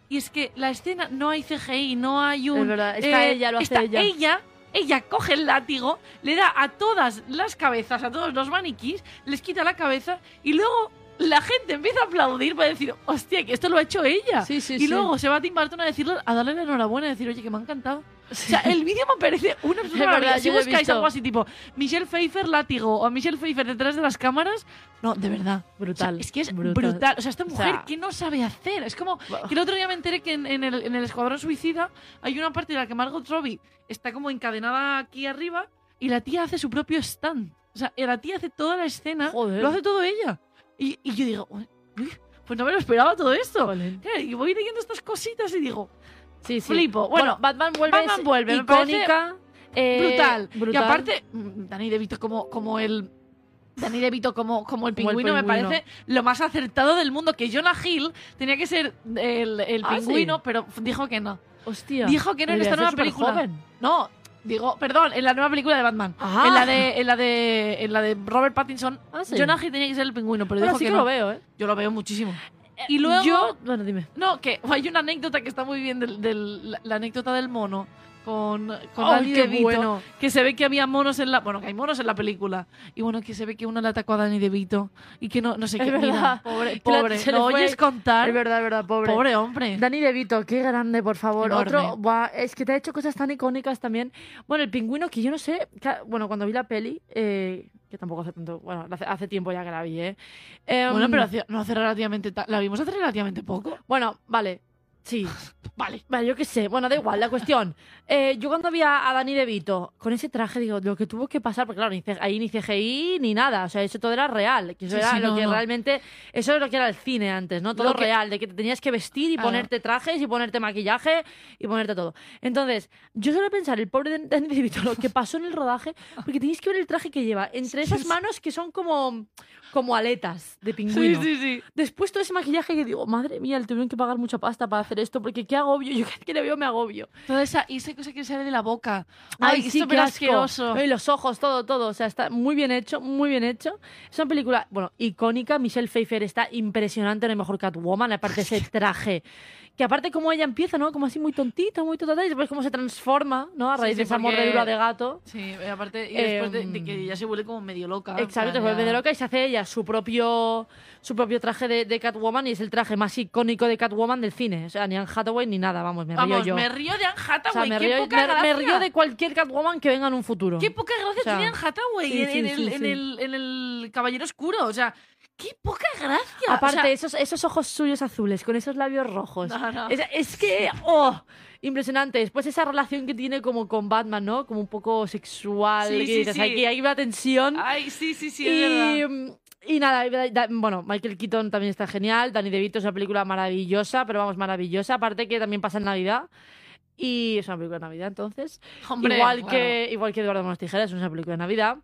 Y es que la escena no hay CGI, no hay un. Es verdad, está ella, lo hace está ella. ella. Ella coge el látigo, le da a todas las cabezas, a todos los maniquís, les quita la cabeza y luego la gente empieza a aplaudir para decir, hostia, que esto lo ha hecho ella. Sí, sí, y sí. luego se va a Tim Burton a decirle, a darle la enhorabuena y decir, oye, que me ha encantado. O sea, el vídeo me parece una absoluta verdad, maravilla. Si buscáis algo así tipo Michelle Pfeiffer látigo o Michelle Pfeiffer detrás de las cámaras, no, de verdad. Brutal, O sea, es que es brutal. brutal. O sea, esta O mujer, sea- ¿qué no sabe hacer? Es como que el otro día me enteré que en, en el, en el Escuadrón Suicida hay una parte en la que Margot Robbie está como encadenada aquí arriba y la tía hace su propio stand. O sea, la tía hace toda la escena, Joder. lo hace todo ella. Y, y yo digo, uy, pues no me lo esperaba todo esto. Claro, y voy leyendo estas cositas y digo, Sí, sí. Flipo. Bueno, Batman vuelve. Batman vuelve, icónica. eh, brutal. brutal. Y aparte, mm, Danny DeVito como, como el... Danny DeVito como, como el Como el pingüino me parece lo más acertado del mundo. Que Jonah Hill tenía que ser el, el Ah, pingüino, sí. pero dijo que no. Hostia. Dijo que no en esta nueva película. No, digo, perdón, en la nueva película de Batman. Ah. En la de, en la de, en la de Robert Pattinson, Ah, sí. Jonah Hill tenía que ser el pingüino, pero dijo sí que, que no. lo veo, ¿eh? Yo lo veo muchísimo. Y luego, Yo. Bueno, dime. no, que hay una anécdota que está muy bien del, del- la, la anécdota del mono con, con Ay, Danny DeVito, bueno. que se ve que había monos en la, bueno, que hay monos en la película y bueno, que se ve que uno le atacó a Danny DeVito y que no, no sé Es qué, verdad. mira, pobre, la- pobre, se le lo fue- oyes contar, Es verdad, es verdad, pobre. pobre hombre. Dani DeVito, qué grande, por favor. Enorme. Otro, buah, es que te ha hecho cosas tan icónicas también. Bueno, el pingüino, que yo no sé, bueno, cuando vi la peli, eh, que tampoco hace tanto, bueno, hace, hace tiempo ya que la vi, ¿eh? Em, Bueno, pero hace- no hace relativamente, la vimos hace relativamente poco. Bueno, vale, sí. Vale. Vale, yo qué sé. Bueno, da igual, la cuestión. Eh, yo cuando vi a, a Dani DeVito con ese traje, digo, lo que tuvo que pasar, porque claro, ahí ni CGI ni nada, o sea, eso todo era real. Que eso Sí, era sí, lo no, que no. realmente, eso es lo que era el cine antes, ¿no? Todo que- real, de que te tenías que vestir y ponerte trajes y ponerte maquillaje y ponerte todo. Entonces, yo suelo pensar, el pobre Dan- Dani DeVito, lo que pasó en el rodaje, porque tenéis que ver el traje que lleva entre esas manos que son como, como aletas de pingüino. Sí, sí, sí. Después todo ese maquillaje que digo, madre mía, le tuvieron que pagar mucha pasta para hacer esto, porque qué agobio, yo que le veo me agobio. Toda esa, y esa cosa que sale de la boca. Ay, Ay, sí, qué asqueroso. Y los ojos, todo, todo, o sea, está muy bien hecho, muy bien hecho. Es una película, bueno, icónica, Michelle Pfeiffer está impresionante, no hay mejor Catwoman, aparte ese traje. Que aparte como ella empieza, ¿no? Como así muy tontita, muy tontata, y después cómo se transforma, ¿no? A Sí, raíz sí, de esa porque- mordedura de gato. Sí, aparte, y después de, de Em, que ya se vuelve como medio loca. Exacto, se vuelve de loca y se hace ella su propio, su propio traje de, de Catwoman y es el traje más icónico de Catwoman del cine. O sea, ni Anne Hathaway ni nada, vamos, me río Vamos, yo. me río de Anne o sea, Hathaway. me qué río, poca me- me río de cualquier Catwoman que venga en un futuro. Qué poca gracia O sea, tiene Anne Hathaway sí, en, sí, en el, sí. en, el, en el Caballero Oscuro. O sea, qué poca gracia. Aparte, O sea, esos, esos ojos suyos azules, con esos labios rojos. No, no. Es, es que, ¡oh! Impresionante. Después esa relación que tiene como con Batman, ¿no? Como un poco sexual. Sí, que sí, dices, sí. Aquí hay una tensión. Ay, sí, sí, sí, es y, verdad. Y nada, da- da- bueno, Michael Keaton también está genial. Danny DeVito es una película maravillosa, pero vamos, maravillosa. Aparte que también pasa en Navidad. Y es una película de Navidad, entonces. Hombre, igual, que, igual que Eduardo Manos Tijeras, es una película de Navidad.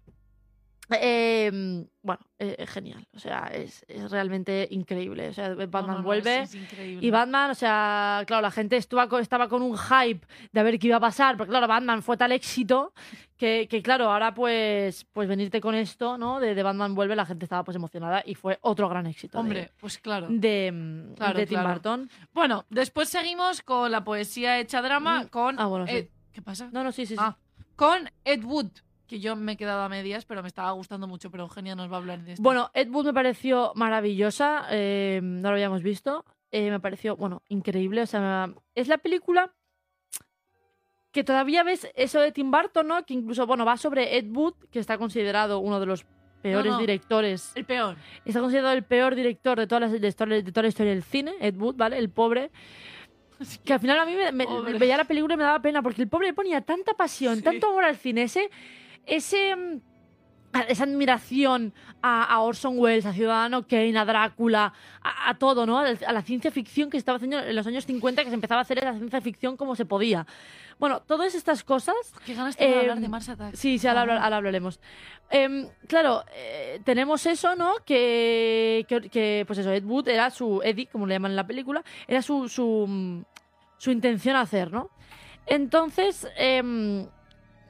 Eh, bueno, eh, es genial. O sea, es, es realmente increíble. O sea, Batman No, no, no, vuelve. es-. Y Batman, o sea, claro, la gente estuvo estaba con un hype de a ver qué iba a pasar, porque claro, Batman fue tal éxito que, que, claro, ahora pues, pues venirte con esto, ¿no? De, de Batman vuelve, la gente estaba pues emocionada y fue otro gran éxito. de- Hombre, pues claro. De, mm, Claro, de Tim claro. Burton. Bueno, después seguimos con la poesía hecha drama Mm. con... Ah, bueno, sí. Ed- ¿Qué pasa? No, no, sí, sí, sí. Ah, con Ed Wood, que yo me he quedado a medias, pero me estaba gustando mucho, pero Eugenia nos va a hablar de esto. Bueno, Ed Wood me pareció maravillosa, eh, no lo habíamos visto. eh, me pareció, bueno, increíble. O sea, es la película que todavía ves eso de Tim Burton, ¿no? Que incluso, bueno, va sobre Ed Wood, que está considerado uno de los peores no. directores. el peor. Está considerado el peor director de, todas las, de, de toda la historia del cine, Ed Wood, ¿vale? El pobre. Que al final a mí me, me- veía la película y me daba pena, porque el pobre le ponía tanta pasión, Sí. tanto amor al cine, ese, ese, mm, esa admiración a, a Orson Welles, a Ciudadano Kane, a Drácula, a, a todo, ¿no? A, a la ciencia ficción que se estaba haciendo en los años 50, que se empezaba a hacer esa ciencia ficción como se podía. Bueno, todas estas cosas Qué ganas tengo de Eh, hablar de Mars Attacks. Sí, sí, ahora, ahora hablaremos. Em, claro, eh, tenemos eso, ¿no? Que, que, que, pues eso, Ed Wood era su, Eddie, como le llaman en la película, era su, su, mm, su intención hacer, ¿no? Entonces, em,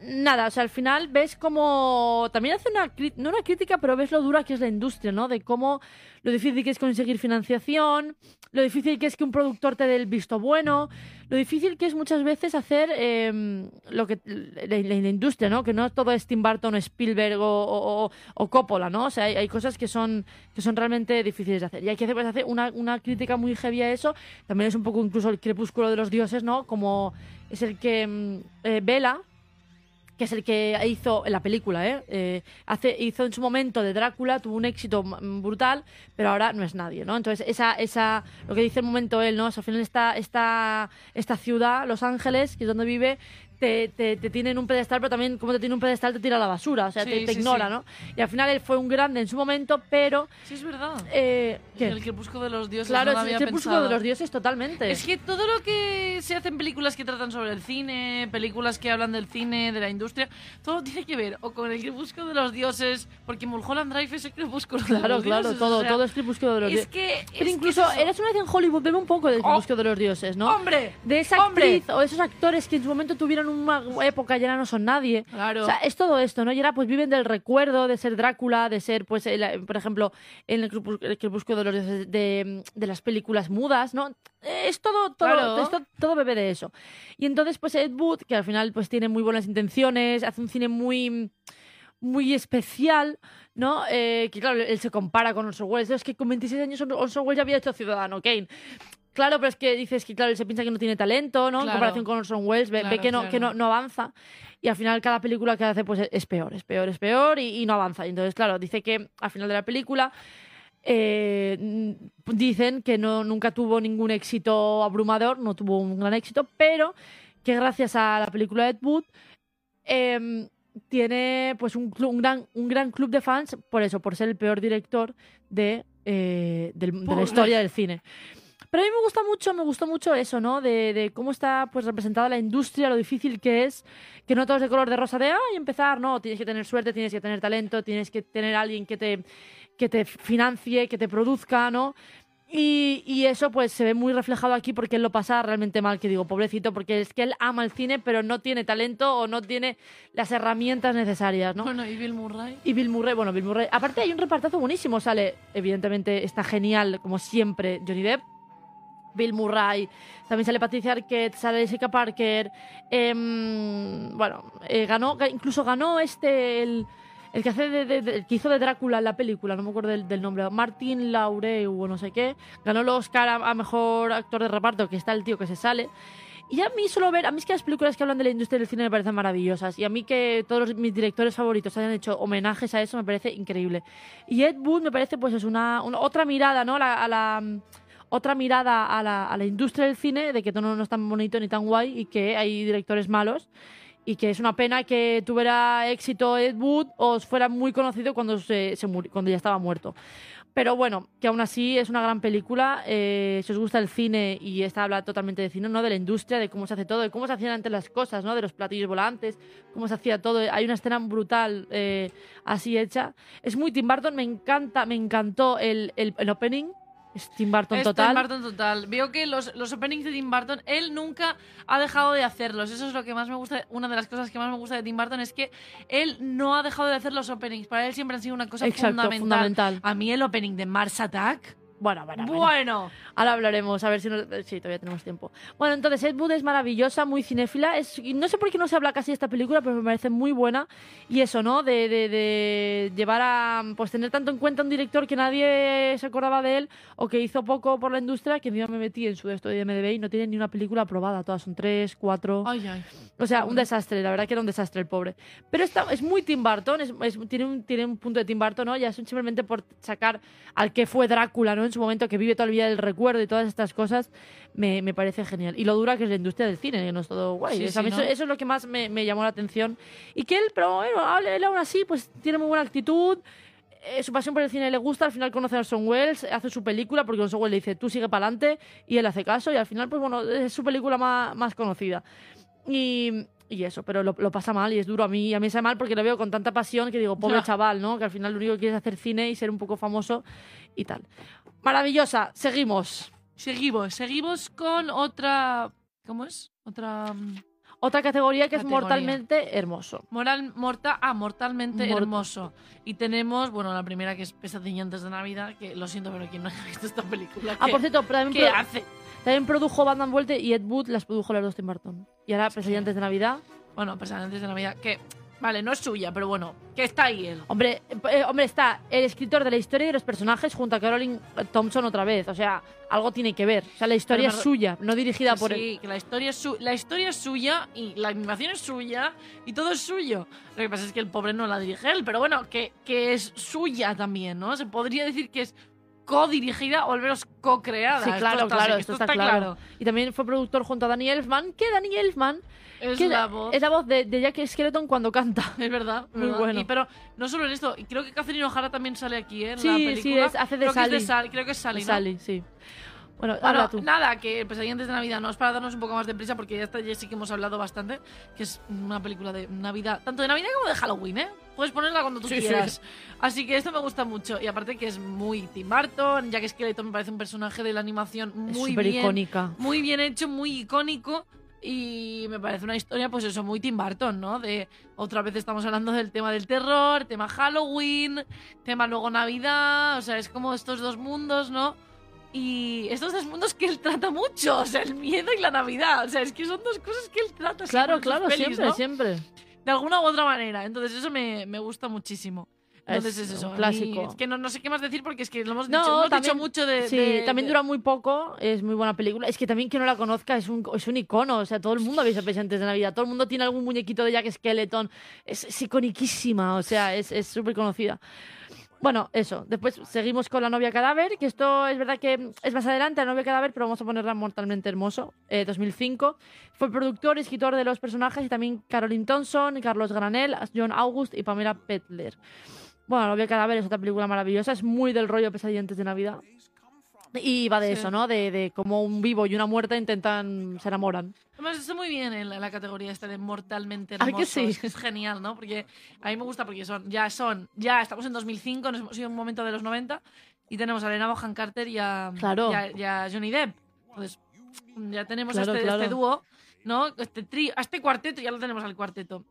nada, o sea, al final ves como. También hace una. No una crítica, pero ves lo dura que es la industria, ¿no? De cómo. Lo difícil que es conseguir financiación, lo difícil que es que un productor te dé el visto bueno, lo difícil que es muchas veces hacer eh, lo que. La, industria, ¿no? Que no todo es Tim Burton Spielberg o, o- o- Coppola, ¿no? O sea, hay, hay cosas que son, que son realmente difíciles de hacer. Y hay que hacer, pues, hacer una, una crítica muy heavy a eso. También es un poco incluso el crepúsculo de los dioses, ¿no? Como es el que mm, eh, Vela, que es el que hizo en la película, ¿eh? Eh, hace, hizo en su momento de Drácula, tuvo un éxito brutal, pero ahora no es nadie, ¿no? Entonces, esa, esa, lo que dice el momento él, ¿no? Sea, al final esta, esta, esta ciudad, Los Ángeles, que es donde vive, te, te, te tiene en un pedestal, pero también como te tiene en un pedestal te tira a la basura, o sea, Sí, te, te sí, ignora, sí. ¿no? Y al final él fue un grande en su momento, pero... Sí, es verdad. Eh. El crepúsculo de los dioses. Claro, no es el crepúsculo de los dioses totalmente. Es que todo lo que se hace en películas que tratan sobre el cine, películas que hablan del cine, de la industria, todo tiene que ver o con el crepúsculo de los dioses, porque Mulholland Drive es el crepúsculo de Claro, los claro, dioses. todo, o sea, todo es crepúsculo de los Es dioses. que. Pero es incluso, que es eres una vez en Hollywood, bebe un poco del Oh. crepúsculo de los dioses, ¿no? ¡Hombre! de esa ¡Hombre! actriz o esos actores que en su momento tuvieron una época y ahora no son nadie. Claro. O sea, es todo esto, ¿no? Y ahora pues viven del recuerdo de ser Drácula, de ser, pues, el- por ejemplo, en el, crepús- el crepúsculo de los dioses de, de las películas mudas, ¿no? Es todo, todo, Claro. todo bebe de eso. Y entonces, pues Ed Wood, que al final pues tiene muy buenas intenciones, hace un cine muy muy especial, ¿no? Eh, que claro, él se compara con Orson Welles. Es que con 26 años Orson Welles ya había hecho Ciudadano Kane. Claro, pero es que dices que claro, él se piensa que no tiene talento, ¿no? En comparación con Orson Welles, ve, que, no, claro. que no, no avanza. Y al final cada película que hace pues es peor, es peor, es peor y, y no avanza. Y entonces, claro, dice que al final de la película eh, dicen que no, nunca tuvo ningún éxito abrumador, no tuvo un gran éxito, pero que gracias a la película de Ed Wood em, tiene pues un, un gran, un gran club de fans por eso, por ser el peor director de, eh, del- de la historia del cine. Pero a mí me gusta mucho, me gustó mucho eso, ¿no? De, de cómo está pues representada la industria, lo difícil que es, que no todo es de color de rosa de, ay, empezar, no, tienes que tener suerte, tienes que tener talento, tienes que tener alguien que te, que te financie, que te produzca, ¿no? Y, y eso pues se ve muy reflejado aquí porque él lo pasa realmente mal, que digo, pobrecito, porque es que él ama el cine, pero no tiene talento o no tiene las herramientas necesarias, ¿no? Bueno, y Bill Murray. Y Bill Murray, bueno, Bill Murray. Aparte hay un repartazo buenísimo, sale, evidentemente está genial, como siempre, Johnny Depp. Bill Murray, también sale Patricia Arquette, sale Jessica Parker. em, bueno, eh, ganó, ga- incluso ganó este, el, el que hace de, de- de- el que hizo de Drácula en la película, no me acuerdo del, nombre, Martin Laureu o no sé qué. Ganó el Oscar a, mejor actor de reparto, que está el tío que se sale. Y a mí solo ver, a mí es que las películas que hablan de la industria del cine me parecen maravillosas. Y a mí que todos mis directores favoritos hayan hecho homenajes a eso me parece increíble. Y Ed Wood me parece pues es una, otra mirada, ¿no? A la, otra mirada a la, a la industria del cine, de que todo no, es tan bonito ni tan guay y que hay directores malos. Y que es una pena que tuviera éxito Ed Wood o fuera muy conocido cuando, se, se cuando ya estaba muerto. Pero bueno, que aún así es una gran película. eh, si os gusta el cine y esta habla totalmente de cine, ¿no? De la industria, de cómo se hace todo, de cómo se hacían antes las cosas, ¿no? De los platillos volantes, cómo se hacía todo. Hay una escena brutal eh, así hecha. Es muy Tim Burton, me encanta, me encantó el, el, el opening. Es Tim Burton Es total. Tim Burton total. Veo que los, los openings de Tim Burton, él nunca ha dejado de hacerlos. Eso es lo que más me gusta. Una de las cosas que más me gusta de Tim Burton es que él no ha dejado de hacer los openings. Para él siempre han sido una cosa Exacto, fundamental. fundamental. A mí el opening de Mars Attack. Bueno, bueno, bueno. Bueno. Ahora hablaremos, a ver si. Sí, todavía tenemos tiempo. Bueno, entonces Ed Wood es maravillosa, muy cinéfila. Es... No sé por qué no se habla casi de esta película, pero me parece muy buena. Y eso, ¿no? De, de, de llevar a... Pues tener tanto en cuenta un director que nadie se acordaba de él o que hizo poco por la industria, que encima me metí en su esto de MDB y no tiene ni una película aprobada. Todas son tres, cuatro... Ay, ay. O sea, un desastre, la verdad que era un desastre el pobre. Pero está, es muy Tim Burton, es, es- tiene, un, tiene un punto de Tim Burton, ¿no? Ya es simplemente por sacar al que fue Drácula, ¿no? En su momento, que vive toda la vida del recuerdo y todas estas cosas, me, me parece genial. Y lo dura que es la industria del cine, que no es todo guay. Sí, O sea, sí, eso, ¿no? eso es lo que más me, me llamó la atención. Y que él, pero bueno, él aún así, pues tiene muy buena actitud. eh, su pasión por el cine le gusta, al final conoce a Orson Welles, hace su película, porque Orson Welles le dice, tú sigue para adelante, y él hace caso, y al final, pues bueno, es su película más, más conocida. Y, y eso, pero lo, lo pasa mal y es duro a mí. Y a mí me sabe mal porque lo veo con tanta pasión que digo, pobre Ya. chaval, ¿no? Que al final lo único que quiere es hacer cine y ser un poco famoso y tal. Maravillosa, seguimos. Seguimos, seguimos con otra. ¿Cómo es? Otra. mm, Otra categoría que es mortalmente hermoso. Moral, morta, ah, mortalmente Mort- hermoso. Y tenemos, bueno, la primera que es Pesadilla antes de Navidad, que lo siento, pero quien no haya visto esta película. Ah, ¿qué- por cierto, también, ¿Qué pro- hace? también produjo Van Damme Vuelte y Ed Wood las produjo las dos Tim Burton. Y ahora, Pesadilla antes de Navidad. Bueno, Pesadilla antes de Navidad, que, vale, no es suya, pero bueno, que está ahí él. Hombre, eh, hombre, está el escritor de la historia y de los personajes junto a Caroline Thompson otra vez. O sea, algo tiene que ver. O sea, la historia es suya, no dirigida por él. sí, que la historia, es su- la historia es suya y la animación es suya y todo es suyo. Lo que pasa es que el pobre no la dirige él, pero bueno, que, que es suya también, ¿no? Se podría decir que es co-dirigida o al menos co-creada. Sí, Esto claro, está- claro, sí, esto está claro. Y también fue productor junto a Danny Elfman, que Danny Elfman Es la voz. es la voz de, de Jack Skeleton cuando canta. Es verdad, es Muy verdad. bueno. Y, pero no solo en esto, creo que Catherine O'Hara también sale aquí, ¿eh? En Sí, la sí, película. es- hace de creo que es de Sally. Sally, creo que es Sally, ¿no? Sally, sí. Bueno, Bueno, tú. nada, que Pesadilla antes de Navidad, no es para darnos un poco más de prisa porque ya, está, ya sí que hemos hablado bastante, que es una película de Navidad, tanto de Navidad como de Halloween, ¿eh? Puedes ponerla cuando tú Sí, sí. quieras. Así que esto me gusta mucho. Y aparte que es muy Tim Burton, Jack Skeleton me parece un personaje de la animación Es muy súper bien, icónica. muy bien hecho, muy icónico. Y me parece una historia, pues eso, muy Tim Burton, ¿no? De otra vez estamos hablando del tema del terror, tema Halloween, tema luego Navidad, o sea, es como estos dos mundos, ¿no? Y estos dos mundos que él trata mucho, o sea, el miedo y la Navidad, o sea, es que son dos cosas que él trata Claro, claro, pelis, siempre, ¿no? siempre. De alguna u otra manera, entonces eso me, me gusta muchísimo. Entonces Es es, eso. un clásico. es que no, no sé qué más decir porque es que lo hemos No, dicho, hemos dicho también- mucho de. Sí, de- también dura muy poco, es muy buena película. Es que también que no la conozca es un, es un icono, o sea, todo el mundo ha visto Presentes de Navidad, todo el mundo tiene algún muñequito de Jack Skeleton, es, es iconiquísima, o sea, es es súper conocida. Bueno, eso. Después seguimos con La novia cadáver, que esto es verdad que es más adelante, La novia cadáver, pero vamos a ponerla mortalmente hermoso. Eh, 2005. Fue productor y escritor de los personajes y también Caroline Thompson, Carlos Granel, John August y Pamela Petler. Bueno, La novia cadáver es otra película maravillosa, es muy del rollo Pesadilla antes de Navidad. Y va de Sí. eso, ¿no? De, de cómo un vivo y una muerta intentan, se enamoran. Además, está muy bien en la, la categoría esta de mortalmente ¿A que sí? Es, que genial, ¿no? Porque a mí me gusta porque son, ya son, ya estamos en 2005, nos hemos ido un momento de los 90 y tenemos a Elena Bonham Carter y a, Claro. y a, y a Johnny Depp. Entonces, ya tenemos Claro, este, claro. este dúo, ¿no? Este trío, a este cuarteto, ya lo tenemos al cuarteto.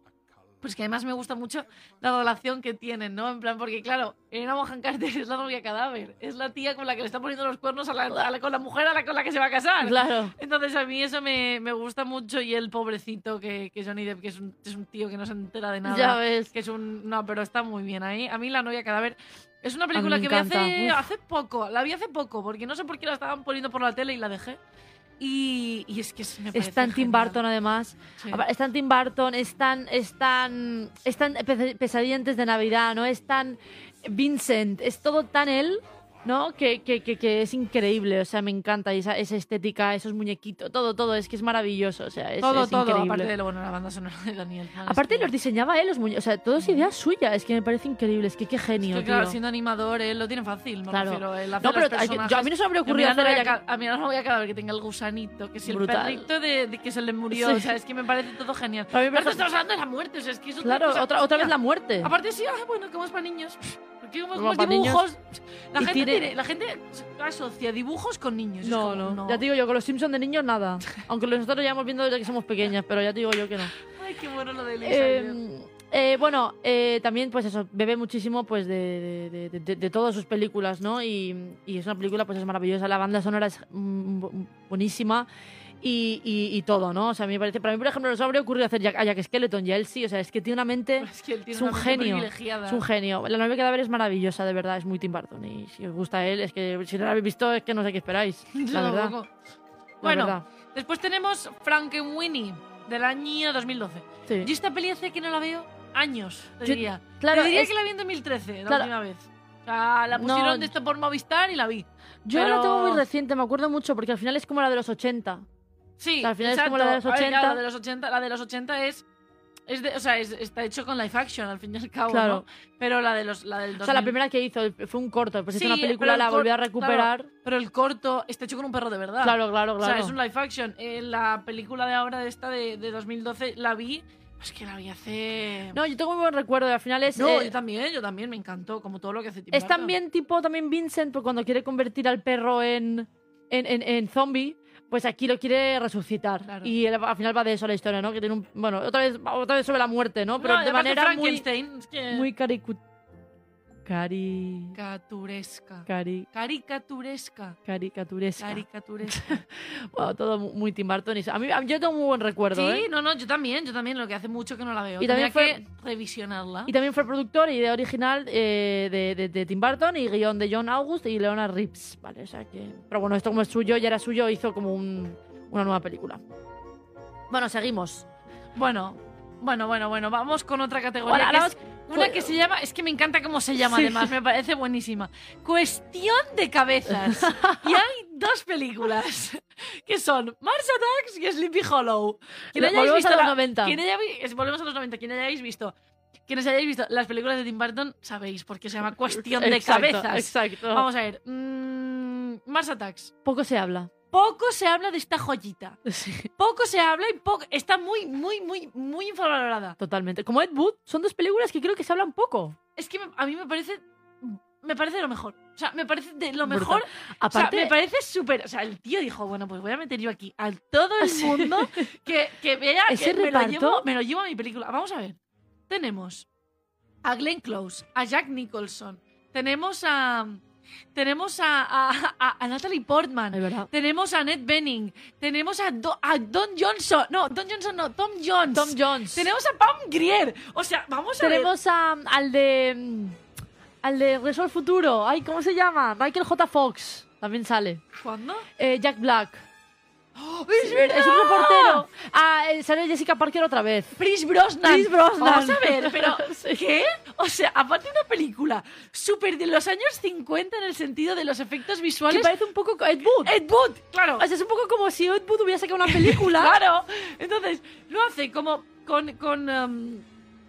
Pues que además me gusta mucho la relación que tienen, ¿no? En plan, porque claro, Elena Bonham Carter es la novia cadáver. Es la tía con la que le está poniendo los cuernos a la, a la- con la mujer a la con la que se va a casar. Claro. Entonces a mí eso me, me gusta mucho y el pobrecito que, que Johnny Depp, que es un, es un tío que no se entera de nada. Ya ves. Que es un... No, pero está muy bien ahí. A mí La novia cadáver es una película que vi hace. Uf. hace poco. La vi hace poco porque no sé por qué la estaban poniendo por la tele y la dejé. Y, y es que es- me parece Está en Tim. Burton además. Sí. En Tim Burton, están, están, están pes- pesadillas de Navidad, ¿no? Es tan Vincent, es todo tan él, ¿no? Que, que, que, que es increíble, o sea, me encanta esa, esa estética, esos muñequitos, todo, todo, es que es maravilloso, o sea, es, todo, es todo. increíble. Aparte de lo bueno, la banda sonora de Daniel. Es Aparte que- los diseñaba él, los muñecos, o sea, todo es idea suya, es que me parece increíble, es que qué es genio, que, claro, tío. siendo animador, él lo tiene fácil, me Claro. refiero. Él hace No, pero hay yo- a mí no se me habría A mí ocurrido la hacer a a mí no me voy a cadáver que tenga el gusanito, que si el Brutal. perrito de, de que se le murió, Sí. o sea, es que me parece todo genial. A mí me Pero estamos hablando de la muerte, o sea, es que es otra Claro, otra, otra vez la muerte. Aparte sí, ah, bueno, como es para niños. Como, Como como pa' niños. dibujos, la gente, tiene- tiene- la gente asocia dibujos con niños. No, como, no, ya te digo yo, con los Simpsons de niños nada. Aunque nosotros lo llevamos viendo desde que somos pequeñas, pero ya te digo yo que no. Ay, qué bueno lo de Lisa. Eh, eh, bueno, eh, también pues eso, bebe muchísimo pues de, de- de- de- todas sus películas, ¿no? Y, y es una película pues es maravillosa, la banda sonora es mm, bu- buenísima y, y- y todo, ¿no? O sea, a mí me parece, para mí por ejemplo no se me habría ocurrido hacer Jack, a Jack Skeleton y a él sí, o sea, es que tiene una mente, es que él tiene es un una genio, es un genio. La novia cadáver es maravillosa, de verdad, es muy Tim Burton y si os gusta él, es que si no la habéis visto es que no sé qué esperáis, la verdad. tampoco. la Bueno, verdad. después tenemos Frankenweenie del año 2012. Sí. Yo esta peli hace que no la veo años, te Yo- diría. claro, te diría es- que la vi en 2013, la Claro. última vez. O sea, la No, pusieron de esto por Movistar y la vi. Yo pero- la tengo muy reciente, me acuerdo mucho, porque al final es como la de los 80. Sí, O sea, al final es exacto. como la de los A ver, claro, 80. la de los 80, la de los 80 es, es de, o sea, es- está hecho con live action al fin y al cabo, Claro. ¿no? Pero la de los la del O sea, la 2000 primera que hizo fue un corto, pues hizo Sí, una pero película, el la volvió a recuperar. pero el corto está hecho con un perro de verdad. Claro, claro, O claro. sea, es un live action. Eh, la película de ahora de esta de, de 2012 la vi, es que la vi hace No, yo tengo muy buen recuerdo, al final es... No, eh, yo también, yo también me encantó como todo lo que hace Tim es también tipo también Vincent, pues cuando quiere convertir al perro en, en, en, en zombie. Pues aquí lo quiere resucitar. Claro. Y el- al final va de eso la historia, ¿no? Que tiene un. Bueno, otra vez, otra vez sobre la muerte, ¿no? Pero No, de manera muy. Es que- Muy caricu... Cari. Caricaturesca. Cari. Caricaturesca. Caricaturesca. Caricaturesca. Bueno, todo mu- muy Tim Burton. A mí, yo tengo muy buen recuerdo, Sí, ¿eh? no, no, yo también, yo también, lo que hace mucho que no la veo. Y Tendría también que revisionarla. Y también fue productor y idea original eh, de, de- de Tim Burton y guion de John August y Leonard Reeves, ¿vale? O sea que... Pero bueno, esto como es suyo, ya era suyo, hizo como un- una nueva película. Bueno, seguimos. Bueno, bueno, bueno, bueno, vamos con otra categoría. Bueno, que ahora es una que se llama, es que me encanta cómo se llama Sí. además, me parece buenísima. Cuestión de cabezas. y hay dos películas que son Mars Attacks y Sleepy Hollow. Quien hayáis Volvemos visto a los la- 90. quien haya volvemos a los 90. Quien hayáis visto, quienes hayáis visto las películas de Tim Burton, sabéis, porque se llama Cuestión de Exacto, cabezas. Exacto. Vamos a ver. mm, Mars Attacks. Poco se habla. Poco se habla de esta joyita. Sí, Poco se habla y poco, está muy, muy, muy, muy infravalorada. totalmente. Como Ed Wood, son dos películas que creo que se hablan poco. Es que me- a mí me parece. Me parece lo mejor. O sea, me parece de lo Brutal. mejor. Aparte, o sea, me parece súper. O sea, el tío dijo, bueno, pues voy a meter yo aquí a todo el Sí. mundo que, que vea Ese que me lo, reparto- llevo, me lo llevo a mi película. Vamos a ver. Tenemos a Glenn Close, a Jack Nicholson. Tenemos a. Tenemos a, a, a- a Natalie Portman. Tenemos a Ned Benning. Tenemos a, Do- a Don Johnson. No, Don Johnson no, Tom Jones. Tom Jones. Tenemos a Pam Grier. O sea, vamos a ver. Tenemos a- al de. Al de al Futuro. Ay, ¿cómo se llama? Michael J. Fox. También sale. ¿Cuándo? Eh, Jack Black. ¡Oh, ¡Es verdad! Es un reportero. Ah, eh, sale Jessica Parker otra vez. Chris Brosnan. Chris Brosnan. Vamos a ver, pero Sí. ¿qué? O sea, aparte de una película súper de los años 50 en el sentido de los efectos Que visuales. parece un poco Ed Wood. Ed Wood, claro. O sea, es un poco como si Ed Wood hubiera sacado una película. Claro. Entonces, lo hace como con. con um,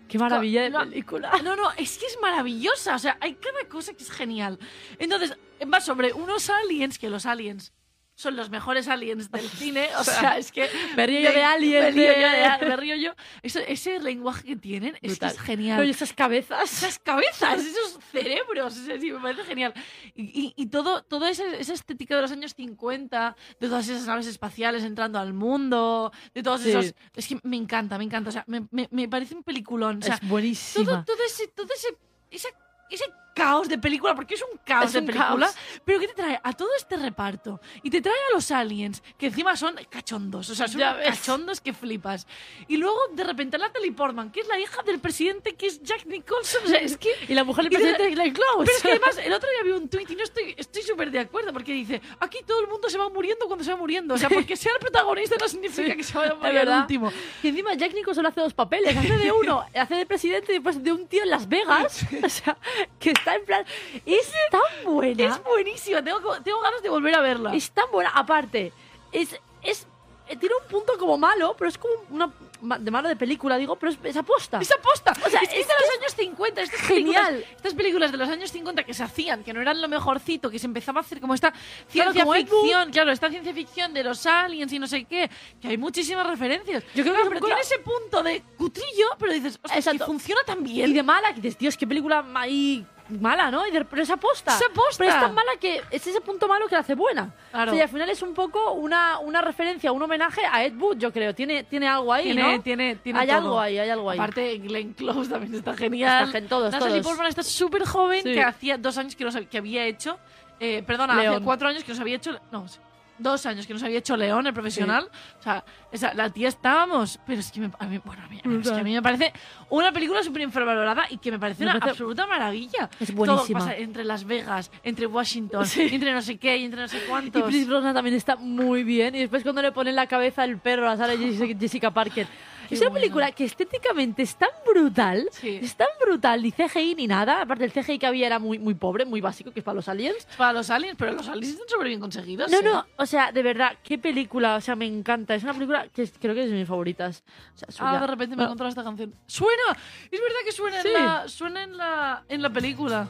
Qué maravilla de No. película. No, no, es que es maravillosa. O sea, hay cada cosa que es genial. Entonces, va sobre unos aliens, que los aliens son los mejores aliens del cine. O sea, es que. Me río yo de Alien, Me río de- yo, de- me río yo. Eso- ese lenguaje que tienen es, que es genial. Oye, esas cabezas. esas cabezas, esos cerebros, o sea, sí, me parece genial. Y, y- y todo, toda esa, esa estética de los años 50, de todas esas naves espaciales entrando al mundo, de todos Sí. esos... Es que me encanta, me encanta, o sea, me, me- me parece un peliculón. O sea, es buenísima. todo, todo ese, todo ese, esa- ese caos de película, porque es un caos Es de un película, caos. pero que te trae a todo este reparto y te trae a los aliens, que encima son cachondos, o sea, son cachondos que flipas. Y luego, de repente, Natalie Portman, que es la hija del presidente, que es Jack Nicholson, o sea, es que... Y la mujer del de- presidente de Glenn Close. Pero es que además, el otro día vi un tuit y no estoy estoy súper de acuerdo, porque dice, aquí todo el mundo se va muriendo cuando se va muriendo. O sea, porque sea el protagonista no significa que se vaya a morir el último. Y encima Jack Nicholson hace dos papeles. Hace de uno, hace de presidente y después de un tío en Las Vegas. O sea, que está en plan... Es tan buena. Es buenísima, tengo, tengo ganas de volver a verla. Es tan buena. Aparte, es, es, eh, tiene un punto como malo, pero es como una... De malo de película, digo, pero es, es aposta. ¡Es aposta! O sea, es que es de los años 50. Estas genial. Películas, estas películas de los años 50 que se hacían, que no eran lo mejorcito, que se empezaba a hacer como esta Claro, ciencia Wood. ficción, claro, esta ciencia ficción de los aliens y no sé qué, que hay muchísimas referencias. Yo creo que Claro, es pero tiene ese punto de cutrillo, pero dices, ostras, que Exacto. funciona tan Y bien. de mala, que dices, tío, es que película ahí mala, ¿no? Y de- pero es aposta. Es aposta. Pero es tan mala que es ese punto malo que la hace buena. Claro. O sea, y al final es un poco una, una referencia, un homenaje a Ed Wood, yo creo. Tiene, tiene algo ahí, tiene, ¿no? tiene, tiene hay todo. algo ahí, hay algo ahí. Aparte, Glenn Close también está genial. Está gen- todos, Natalie todos. Portman está súper joven, Sí. que hacía dos años que, hab- que había hecho. Eh, perdona, hace cuatro años que nos había hecho. No, sí, dos años que nos había hecho León, el profesional. O sea, esa- la tía estábamos. Pero es que, me, a mí, bueno, a mí, a mí- es que a mí me parece una película súper infravalorada y que me parece Me una parece- absoluta maravilla. Es Todo buenísima. pasa entre Las Vegas, entre Washington, Sí. entre no sé qué y entre no sé Y cuántos. Chris Brosnan también está muy bien. Y después cuando le ponen la cabeza al perro, sale Jessica Jessica Parker. Es una bueno. película que estéticamente es tan brutal. Sí. Es tan brutal. Ni CGI ni nada. Aparte, el CGI que había era muy, muy pobre, muy básico, que es para los aliens. Para los aliens, pero los aliens están súper bien conseguidos. No, ¿eh? no, o sea, de verdad, qué película, o sea, me encanta. Es una película que es- creo que es de mis favoritas. O sea. Ah, de repente me he Bueno, encontrado esta canción. ¡Suena! Es verdad que suena, Sí. en, la, suena en, la, en la película.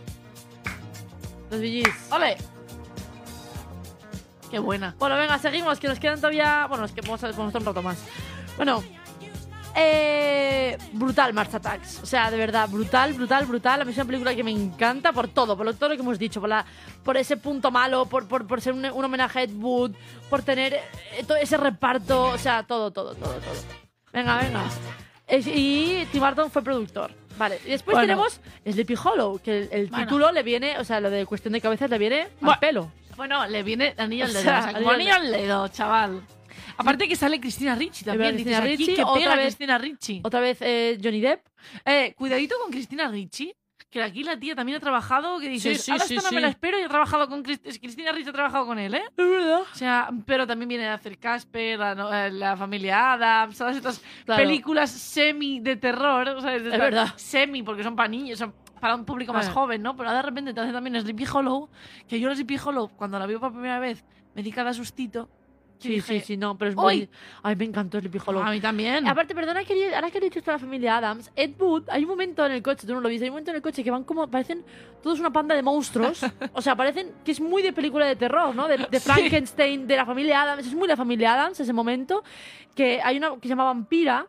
Los VGs. ¡Ole! ¡Qué buena! Bueno, venga, seguimos, que nos quedan todavía. Bueno, es que vamos a, vamos a un rato más. Bueno, eh, brutal Mars Attacks. O sea, de verdad, brutal, brutal, brutal. A mí es una película que me encanta por todo, por lo, todo lo que hemos dicho, por, la, por ese punto malo, por, por, por ser un, un homenaje a Ed Wood, por tener eh, todo ese reparto, o sea, todo, todo, todo, todo. Venga, venga. Es- y Tim Burton fue productor. Vale, y después Bueno. tenemos Sleepy Hollow, que el, el Bueno. título le viene, o sea, lo de cuestión de cabezas le viene al pelo. Bueno, le viene anillo al O dedo. sea, o sea, como anillo anillo al dedo, chaval. Aparte que sale Cristina Ricci también. Dices, Cristina aquí Ricci, que otra pega vez- Cristina Ricci. Otra vez eh, Johnny Depp. Eh, cuidadito con Cristina Ricci. Que aquí la tía también ha trabajado, que dices, Sí, sí, ahora sí, esta no me la espero y ha trabajado con Crist- Cristina Ricci, ha trabajado con él, ¿eh? Es verdad. O sea, pero también viene a hacer Casper, la, no- eh, la familia Adams, todas estas Claro. películas semi de terror, Es verdad. Semi, porque son para niños, son para un público más joven, ¿no? Pero de repente te hace también Sleepy Hollow, que yo la Sleepy Hollow, cuando la vi por primera vez, me di cada sustito. Sí, dije, sí, sí, no, pero es "Uy". muy... Ay, me encantó Sleepy Hollow. A mí también. Aparte, perdona, que, ahora que he dicho esto de la familia Adams, Ed Wood, hay un momento en el coche, tú no lo viste, hay un momento en el coche que van como, parecen todos una panda de monstruos. o sea, parecen que es muy de película de terror, ¿no? De, de Sí. Frankenstein, de la familia Adams. Es muy la familia Adams ese momento. Que hay una que se llama Vampira.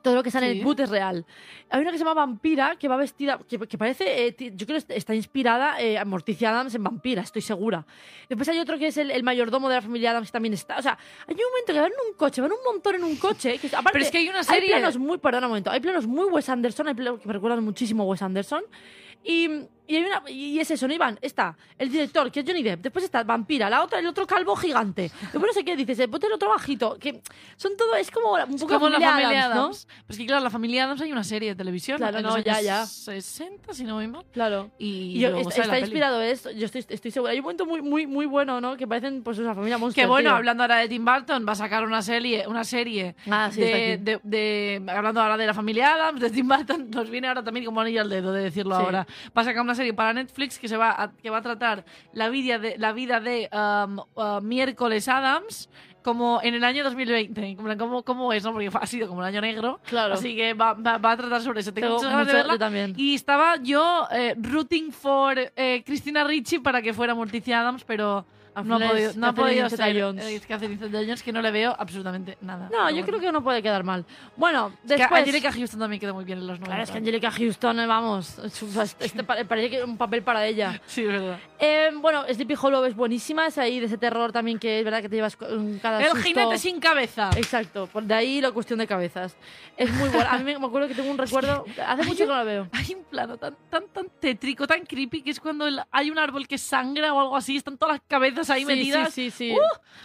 Todo lo que sale en. Ed Wood es real. Hay una que se llama Vampira, que va vestida, que, que parece, eh, yo creo que está inspirada eh, a Morticia Adams en Vampira, estoy segura. Después hay otro que es el, el mayordomo de la familia Adams, que también está. O sea, hay un momento que van en un coche, van un montón en un coche. Que, aparte, Pero es que hay una serie- Hay planos muy, perdona un momento, hay planos muy Wes Anderson, hay planos que me recuerdan muchísimo a Wes Anderson. Y, y, hay una, y es eso, ¿no, Iván? Está el director, que es Johnny Depp. Después está Vampira, la otra, el otro calvo gigante. Después no sé qué dices, el el otro bajito. Que son todo, es como un poco como la familia Adams, ¿no? Adams. Pero es que claro, la familia Adams hay una serie de televisión. Claro, en no, los ya, ya. 60, si no voy mal. Claro. Y, Y yo- luego está inspirado esto, yo estoy, estoy segura. Hay un momento muy, muy, muy bueno, ¿no? Que parecen, pues, una familia monstruo. Que bueno, tío. hablando ahora de Tim Burton, va a sacar una serie, una serie Ah, sí, de, de- de- hablando ahora de la familia Adams, de Tim Burton, nos viene ahora también como anillo al dedo de decirlo Sí. ahora. Va a sacar una serie para Netflix que se va a, que va a tratar la vida de la vida de um, uh, miércoles Adams como en el año 2020, en plan, ¿cómo, cómo es, no? Porque ha sido como el año negro. Claro. Así que va, va- va a tratar sobre eso. Tengo, muchas ganas de mucho- verla. yo también. Y estaba yo eh, rooting for eh, Christina Ricci para que fuera Morticia Adams, pero no ha podido, no ha podido ser. eh, Catherine Zeta-Jones, que no le veo absolutamente nada. No, yo creo que no puede quedar mal. Bueno, que después... Angelica Houston también quedó muy bien en los 90. Claro, es que Angelica Houston, eh, vamos, este pa- parece que es un papel para ella. Sí, es verdad. Eh, bueno, Sleepy Hollow es buenísima, es ahí de ese terror también que es verdad que te llevas cada El susto. jinete sin cabeza. Exacto, por de ahí la cuestión de cabezas. Es muy buena. A mí me me acuerdo que tengo un recuerdo, hace mucho que no la veo. Hay un plano tan, tan, tan tétrico, tan creepy, que es cuando el- hay un árbol que sangra o algo así, están todas las cabezas ahí Sí, metidas. Sí, sí, sí. ¡Uh!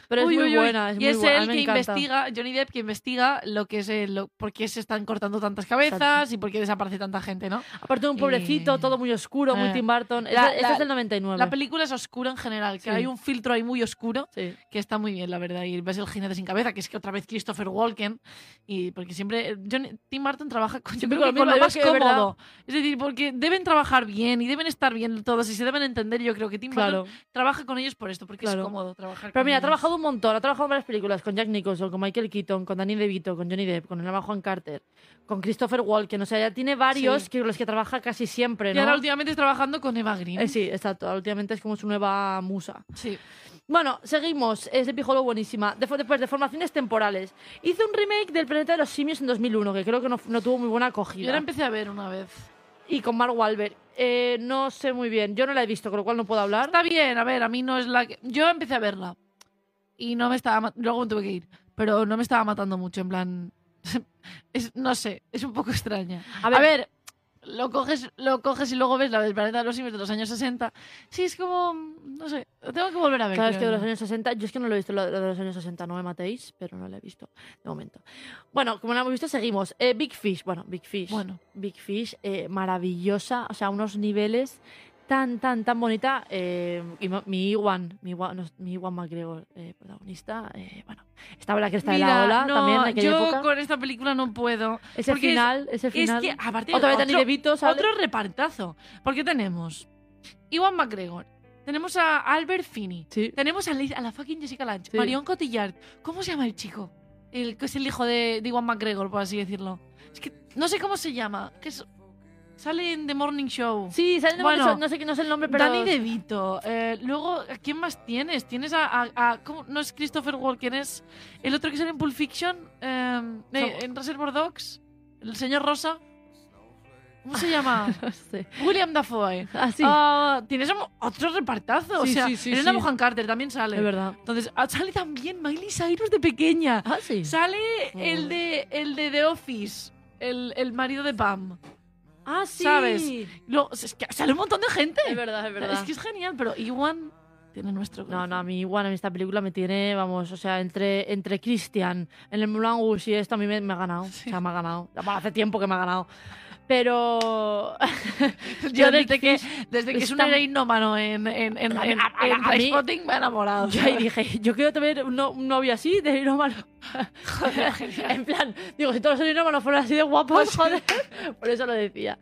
Pero es Uy, muy uy, uy. buena, es y muy es buena. él que encanta. investiga, Johnny Depp, que investiga lo que es el, lo- por qué se están cortando tantas cabezas Exacto. y por qué desaparece tanta gente, ¿no? Aparte de un pobrecito, todo muy oscuro, muy Eh. Tim Burton. La- Esta- es del 99. La película es oscura en general, que hay un filtro ahí muy oscuro que está muy bien, la verdad. Y ves el jinete sin cabeza, que es que otra vez Christopher Walken. Y porque siempre. Johnny- Tim Burton trabaja con, yo Siempre con con lo más de cómodo. Es decir, porque deben trabajar bien y deben estar bien todos y se deben entender. Yo creo que Tim Claro. Burton trabaja con ellos por esto, porque Claro. es cómodo trabajar Pero con mira, ha trabajado un montón, ha trabajado en varias películas, con Jack Nicholson, con Michael Keaton, con Danny DeVito, con Johnny Depp, con el Juan Carter, con Christopher Walken, o sea, ya tiene varios Sí. que los que trabaja casi siempre, Y ¿no? ahora últimamente está trabajando con Eva Green. Eh, sí, exacto, últimamente es como su nueva musa. Sí. Bueno, seguimos, es de Pijolo buenísima. De- después de formaciones temporales. Hizo un remake del Planeta de los Simios en 2001, que creo que no, no tuvo muy buena Yo acogida. la empecé a ver una vez. Y con Mark Wahlberg. Eh, no sé muy bien, yo no la he visto, con lo cual no puedo hablar. Está bien, a ver, a mí no es la que... Yo empecé a verla y no me estaba... Luego me tuve que ir, pero no me estaba matando mucho, en plan... es, no sé, es un poco extraña. A ver, lo, coges, lo coges y luego ves la del planeta de los simios de los años 60. Sí, es como... No sé, lo tengo que volver a ver. Claro, es que de los años 60, yo es que no lo he visto, lo lo de los años 60, no me matéis, pero no lo he visto de momento. Bueno, como no lo hemos visto, seguimos. Eh, Big Fish, bueno, Big Fish. Bueno. Big Fish, eh, maravillosa, o sea, unos niveles tan, tan, tan bonita. Eh, y mi Iwan, mi Iwan, no, mi Iwan McGregor, eh, protagonista, eh, bueno, estaba la cresta de la Mira, ola no, también en aquella yo época. con esta película no puedo. Ese porque es- final, ese final. Es que, aparte, Otra vez otro, sale. otro repartazo. Porque tenemos Iwan McGregor, tenemos a Albert Finney, Sí. tenemos a, Liz- a la fucking Jessica Lange, Sí. Marion Cotillard. ¿Cómo se llama el chico? El que es el hijo de, de Iwan McGregor, por así decirlo. Es que no sé cómo se llama. Que es- sale en The Morning Show. Sí, sale de Bueno, momento, no sé, no sé el nombre, pero... Danny DeVito. Eh, luego, ¿a quién más tienes? Tienes a... a- a- ¿cómo? No es Christopher Walken, es el otro que sale en Pulp Fiction, eh, eh, en Reservoir Dogs. El señor Rosa. ¿Cómo se llama? No sé. William Dafoe. Ah, sí. Ah, tienes otro repartazo. o Sí, sea, sí, sí, Elena. Bonham Carter también sale. Es verdad. Entonces, ah, sale también Miley Cyrus de pequeña. Ah, sí. Sale Oh. el de el de The Office, el, el marido de Pam. Ah, sí. ¿Sabes? Luego, es que sale un montón de gente. Es verdad, es verdad. Es que es genial, pero Iwan tiene nuestro No, corazón. no, a mí igual en esta película me tiene, vamos, o sea, entre, entre Christian, en el Rouge y esto a mí me, me ha ganado. O sea, me ha ganado. Hace tiempo que me ha ganado. Pero. Yo desde que, desde que es un está- heroinómano en, en, en, me ha enamorado. Yo ahí dije, yo quiero tener un, no- un novio así, de genial. en plan, digo, si todos los heroínomanos fueran así de guapos, joder. Por eso lo decía.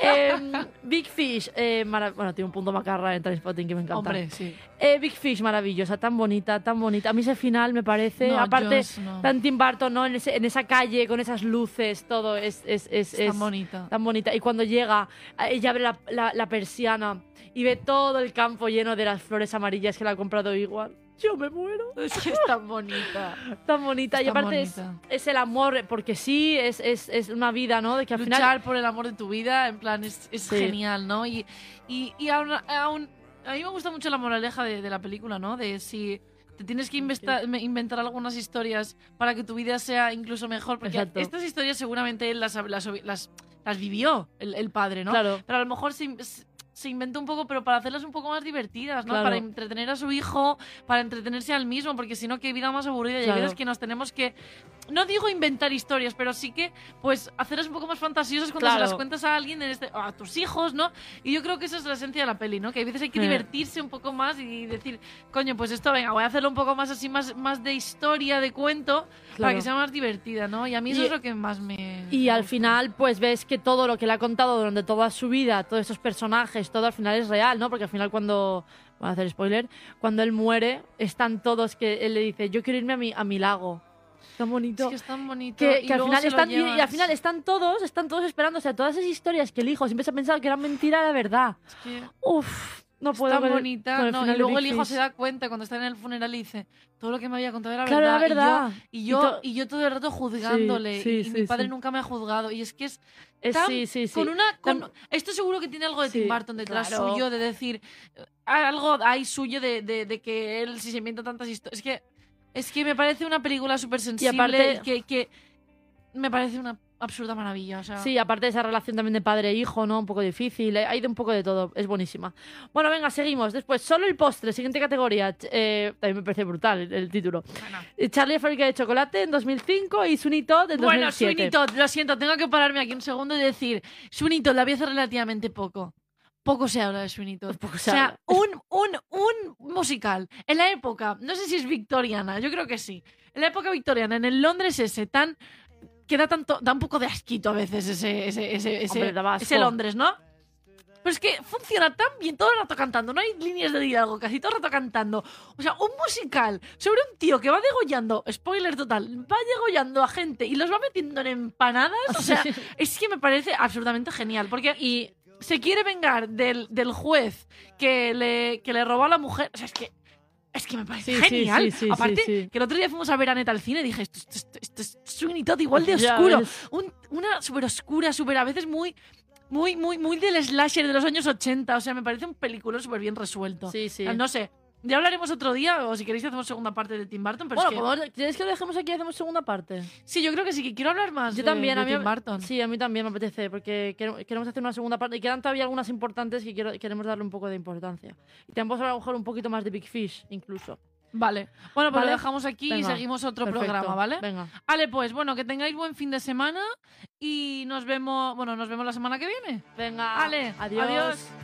Em, Big Fish, eh, bueno, tiene un punto macarra en Trainspotting que me encanta. Hombre, sí. Eh, Big Fish, maravillosa, tan bonita, tan bonita. A mí ese final me parece, aparte, tan Tim Burton, ¿no? En, ese- en esa calle, con esas luces, todo es, es, es, bonita. tan bonita. Y cuando llega, ella abre la, la- la persiana y ve todo el campo lleno de las flores amarillas que le ha comprado igual. Yo me muero. Es que es tan bonita. Tan bonita. Es y aparte es, es el amor, porque sí, es, es, es una vida, ¿no? De que al Luchar final... por el amor de tu vida, en plan, es, es Sí. genial, ¿no? Y, y, y aún, aún- a mí me gusta mucho la moraleja de, de la película, ¿no? De si te tienes que inventar algunas historias para que tu vida sea incluso mejor, porque Exacto. estas historias seguramente él las, las, las, las vivió, el, el padre, ¿no? Claro. Pero a lo mejor se, se inventó un poco, pero para hacerlas un poco más divertidas, ¿no? Claro. Para entretener a su hijo, para entretenerse al mismo, porque si no, qué vida más aburrida. Y hay Claro. veces que nos tenemos que, no digo inventar historias, pero sí que, pues, hacerlas un poco más fantasiosas cuando se Claro. las cuentas a alguien, en este, a tus hijos, ¿no? Y yo creo que esa es la esencia de la peli, ¿no? Que hay veces hay que Eh. divertirse un poco más y decir, coño, pues esto, venga, voy a hacerlo un poco más así, más, más de historia, de cuento, para Claro. que sea más divertida, ¿no? Y a mí eso Y- es lo que más me... Y al final, pues ves que todo lo que le ha contado durante toda su vida, todos esos personajes, todo al final es real, ¿no? Porque al final cuando, voy a hacer spoiler, cuando él muere, están todos que él le dice, yo quiero irme a mi, a mi lago. Tan bonito. Es que es tan bonito. que, y que al final están y- al final están todos están todos esperando o sea todas esas historias que el hijo siempre se ha pensado que eran mentira era verdad Es que- Uf, no puedo tan con el- bonita, con el no, final y de luego el Big hijo Fish. se da cuenta cuando está en el funeral y dice, todo lo que me había contado era Claro, verdad. Y yo, y, to- yo, y yo todo el rato juzgándole. Sí, y, sí, mi padre sí. nunca me ha juzgado. Y es que es tan- sí sí sí con una... con- esto seguro que tiene algo de Sí, Tim Burton detrás claro. suyo, de decir... eh, Algo hay suyo de, de- de que él si se inventa tantas historias... Es que, es que me parece una película súper sensible aparte- que, que me parece una absurda maravilla. O sea, Sí, aparte de esa relación también de padre e hijo, ¿no? Un poco difícil, eh, hay de un poco de todo, es buenísima. Bueno, venga, seguimos. Después, solo el postre, siguiente categoría. Eh, también me parece brutal el, el título. bueno. Eh, Charlie fábrica de chocolate en 2005 y Sweeney Todd en Bueno, 2007. Sweeney Todd, lo siento, tengo que pararme aquí un segundo y decir, Sweeney Todd la vi hace relativamente poco. Poco se habla de Sweeney Todd. Poco O se sea, habla. un, un, un musical en la época, no sé si es victoriana, yo creo que sí. En la época victoriana, en el Londres ese, tan. Que da, tanto, da un poco de asquito a veces ese, ese, ese, ese, Hombre, ese. Londres, ¿no? Pero es que funciona tan bien todo el rato cantando, no hay líneas de diálogo, casi todo el rato cantando. O sea, un musical sobre un tío que va degollando, spoiler total, va degollando a gente y los va metiendo en empanadas. O sea, es que me parece absolutamente genial, porque Y se quiere vengar del, del juez que le, que le robó a la mujer. O sea, es que. Es que me parece Sí, genial. sí, sí, Aparte, que el otro día fuimos a ver a Neta al cine y dije, esto, esto, esto, esto es Sweeney Todd igual de oscuro. Un- una súper oscura, súper a veces muy, muy, muy, muy del slasher de los años 80. O sea, me parece un película súper bien resuelto. Sí, sí. No sé. Ya hablaremos otro día, o si queréis hacemos segunda parte de Tim Burton, pero bueno, es que... ¿quieres que lo dejemos aquí y hacemos segunda parte? Sí, yo creo que sí, que quiero hablar más Yo de, también, de a mí Tim Burton. Sí, a mí también me apetece, porque queremos hacer una segunda parte y quedan todavía algunas importantes que quiero, queremos darle un poco de importancia. Y tenemos a lo mejor un poquito más de Big Fish, incluso. Vale. Bueno, pues ¿Vale? lo dejamos aquí y Venga, seguimos otro Perfecto. programa, ¿vale? Venga. Vale, pues bueno, que tengáis buen fin de semana y nos vemos, bueno, nos vemos la semana que viene. Venga. Vale, adiós. adiós.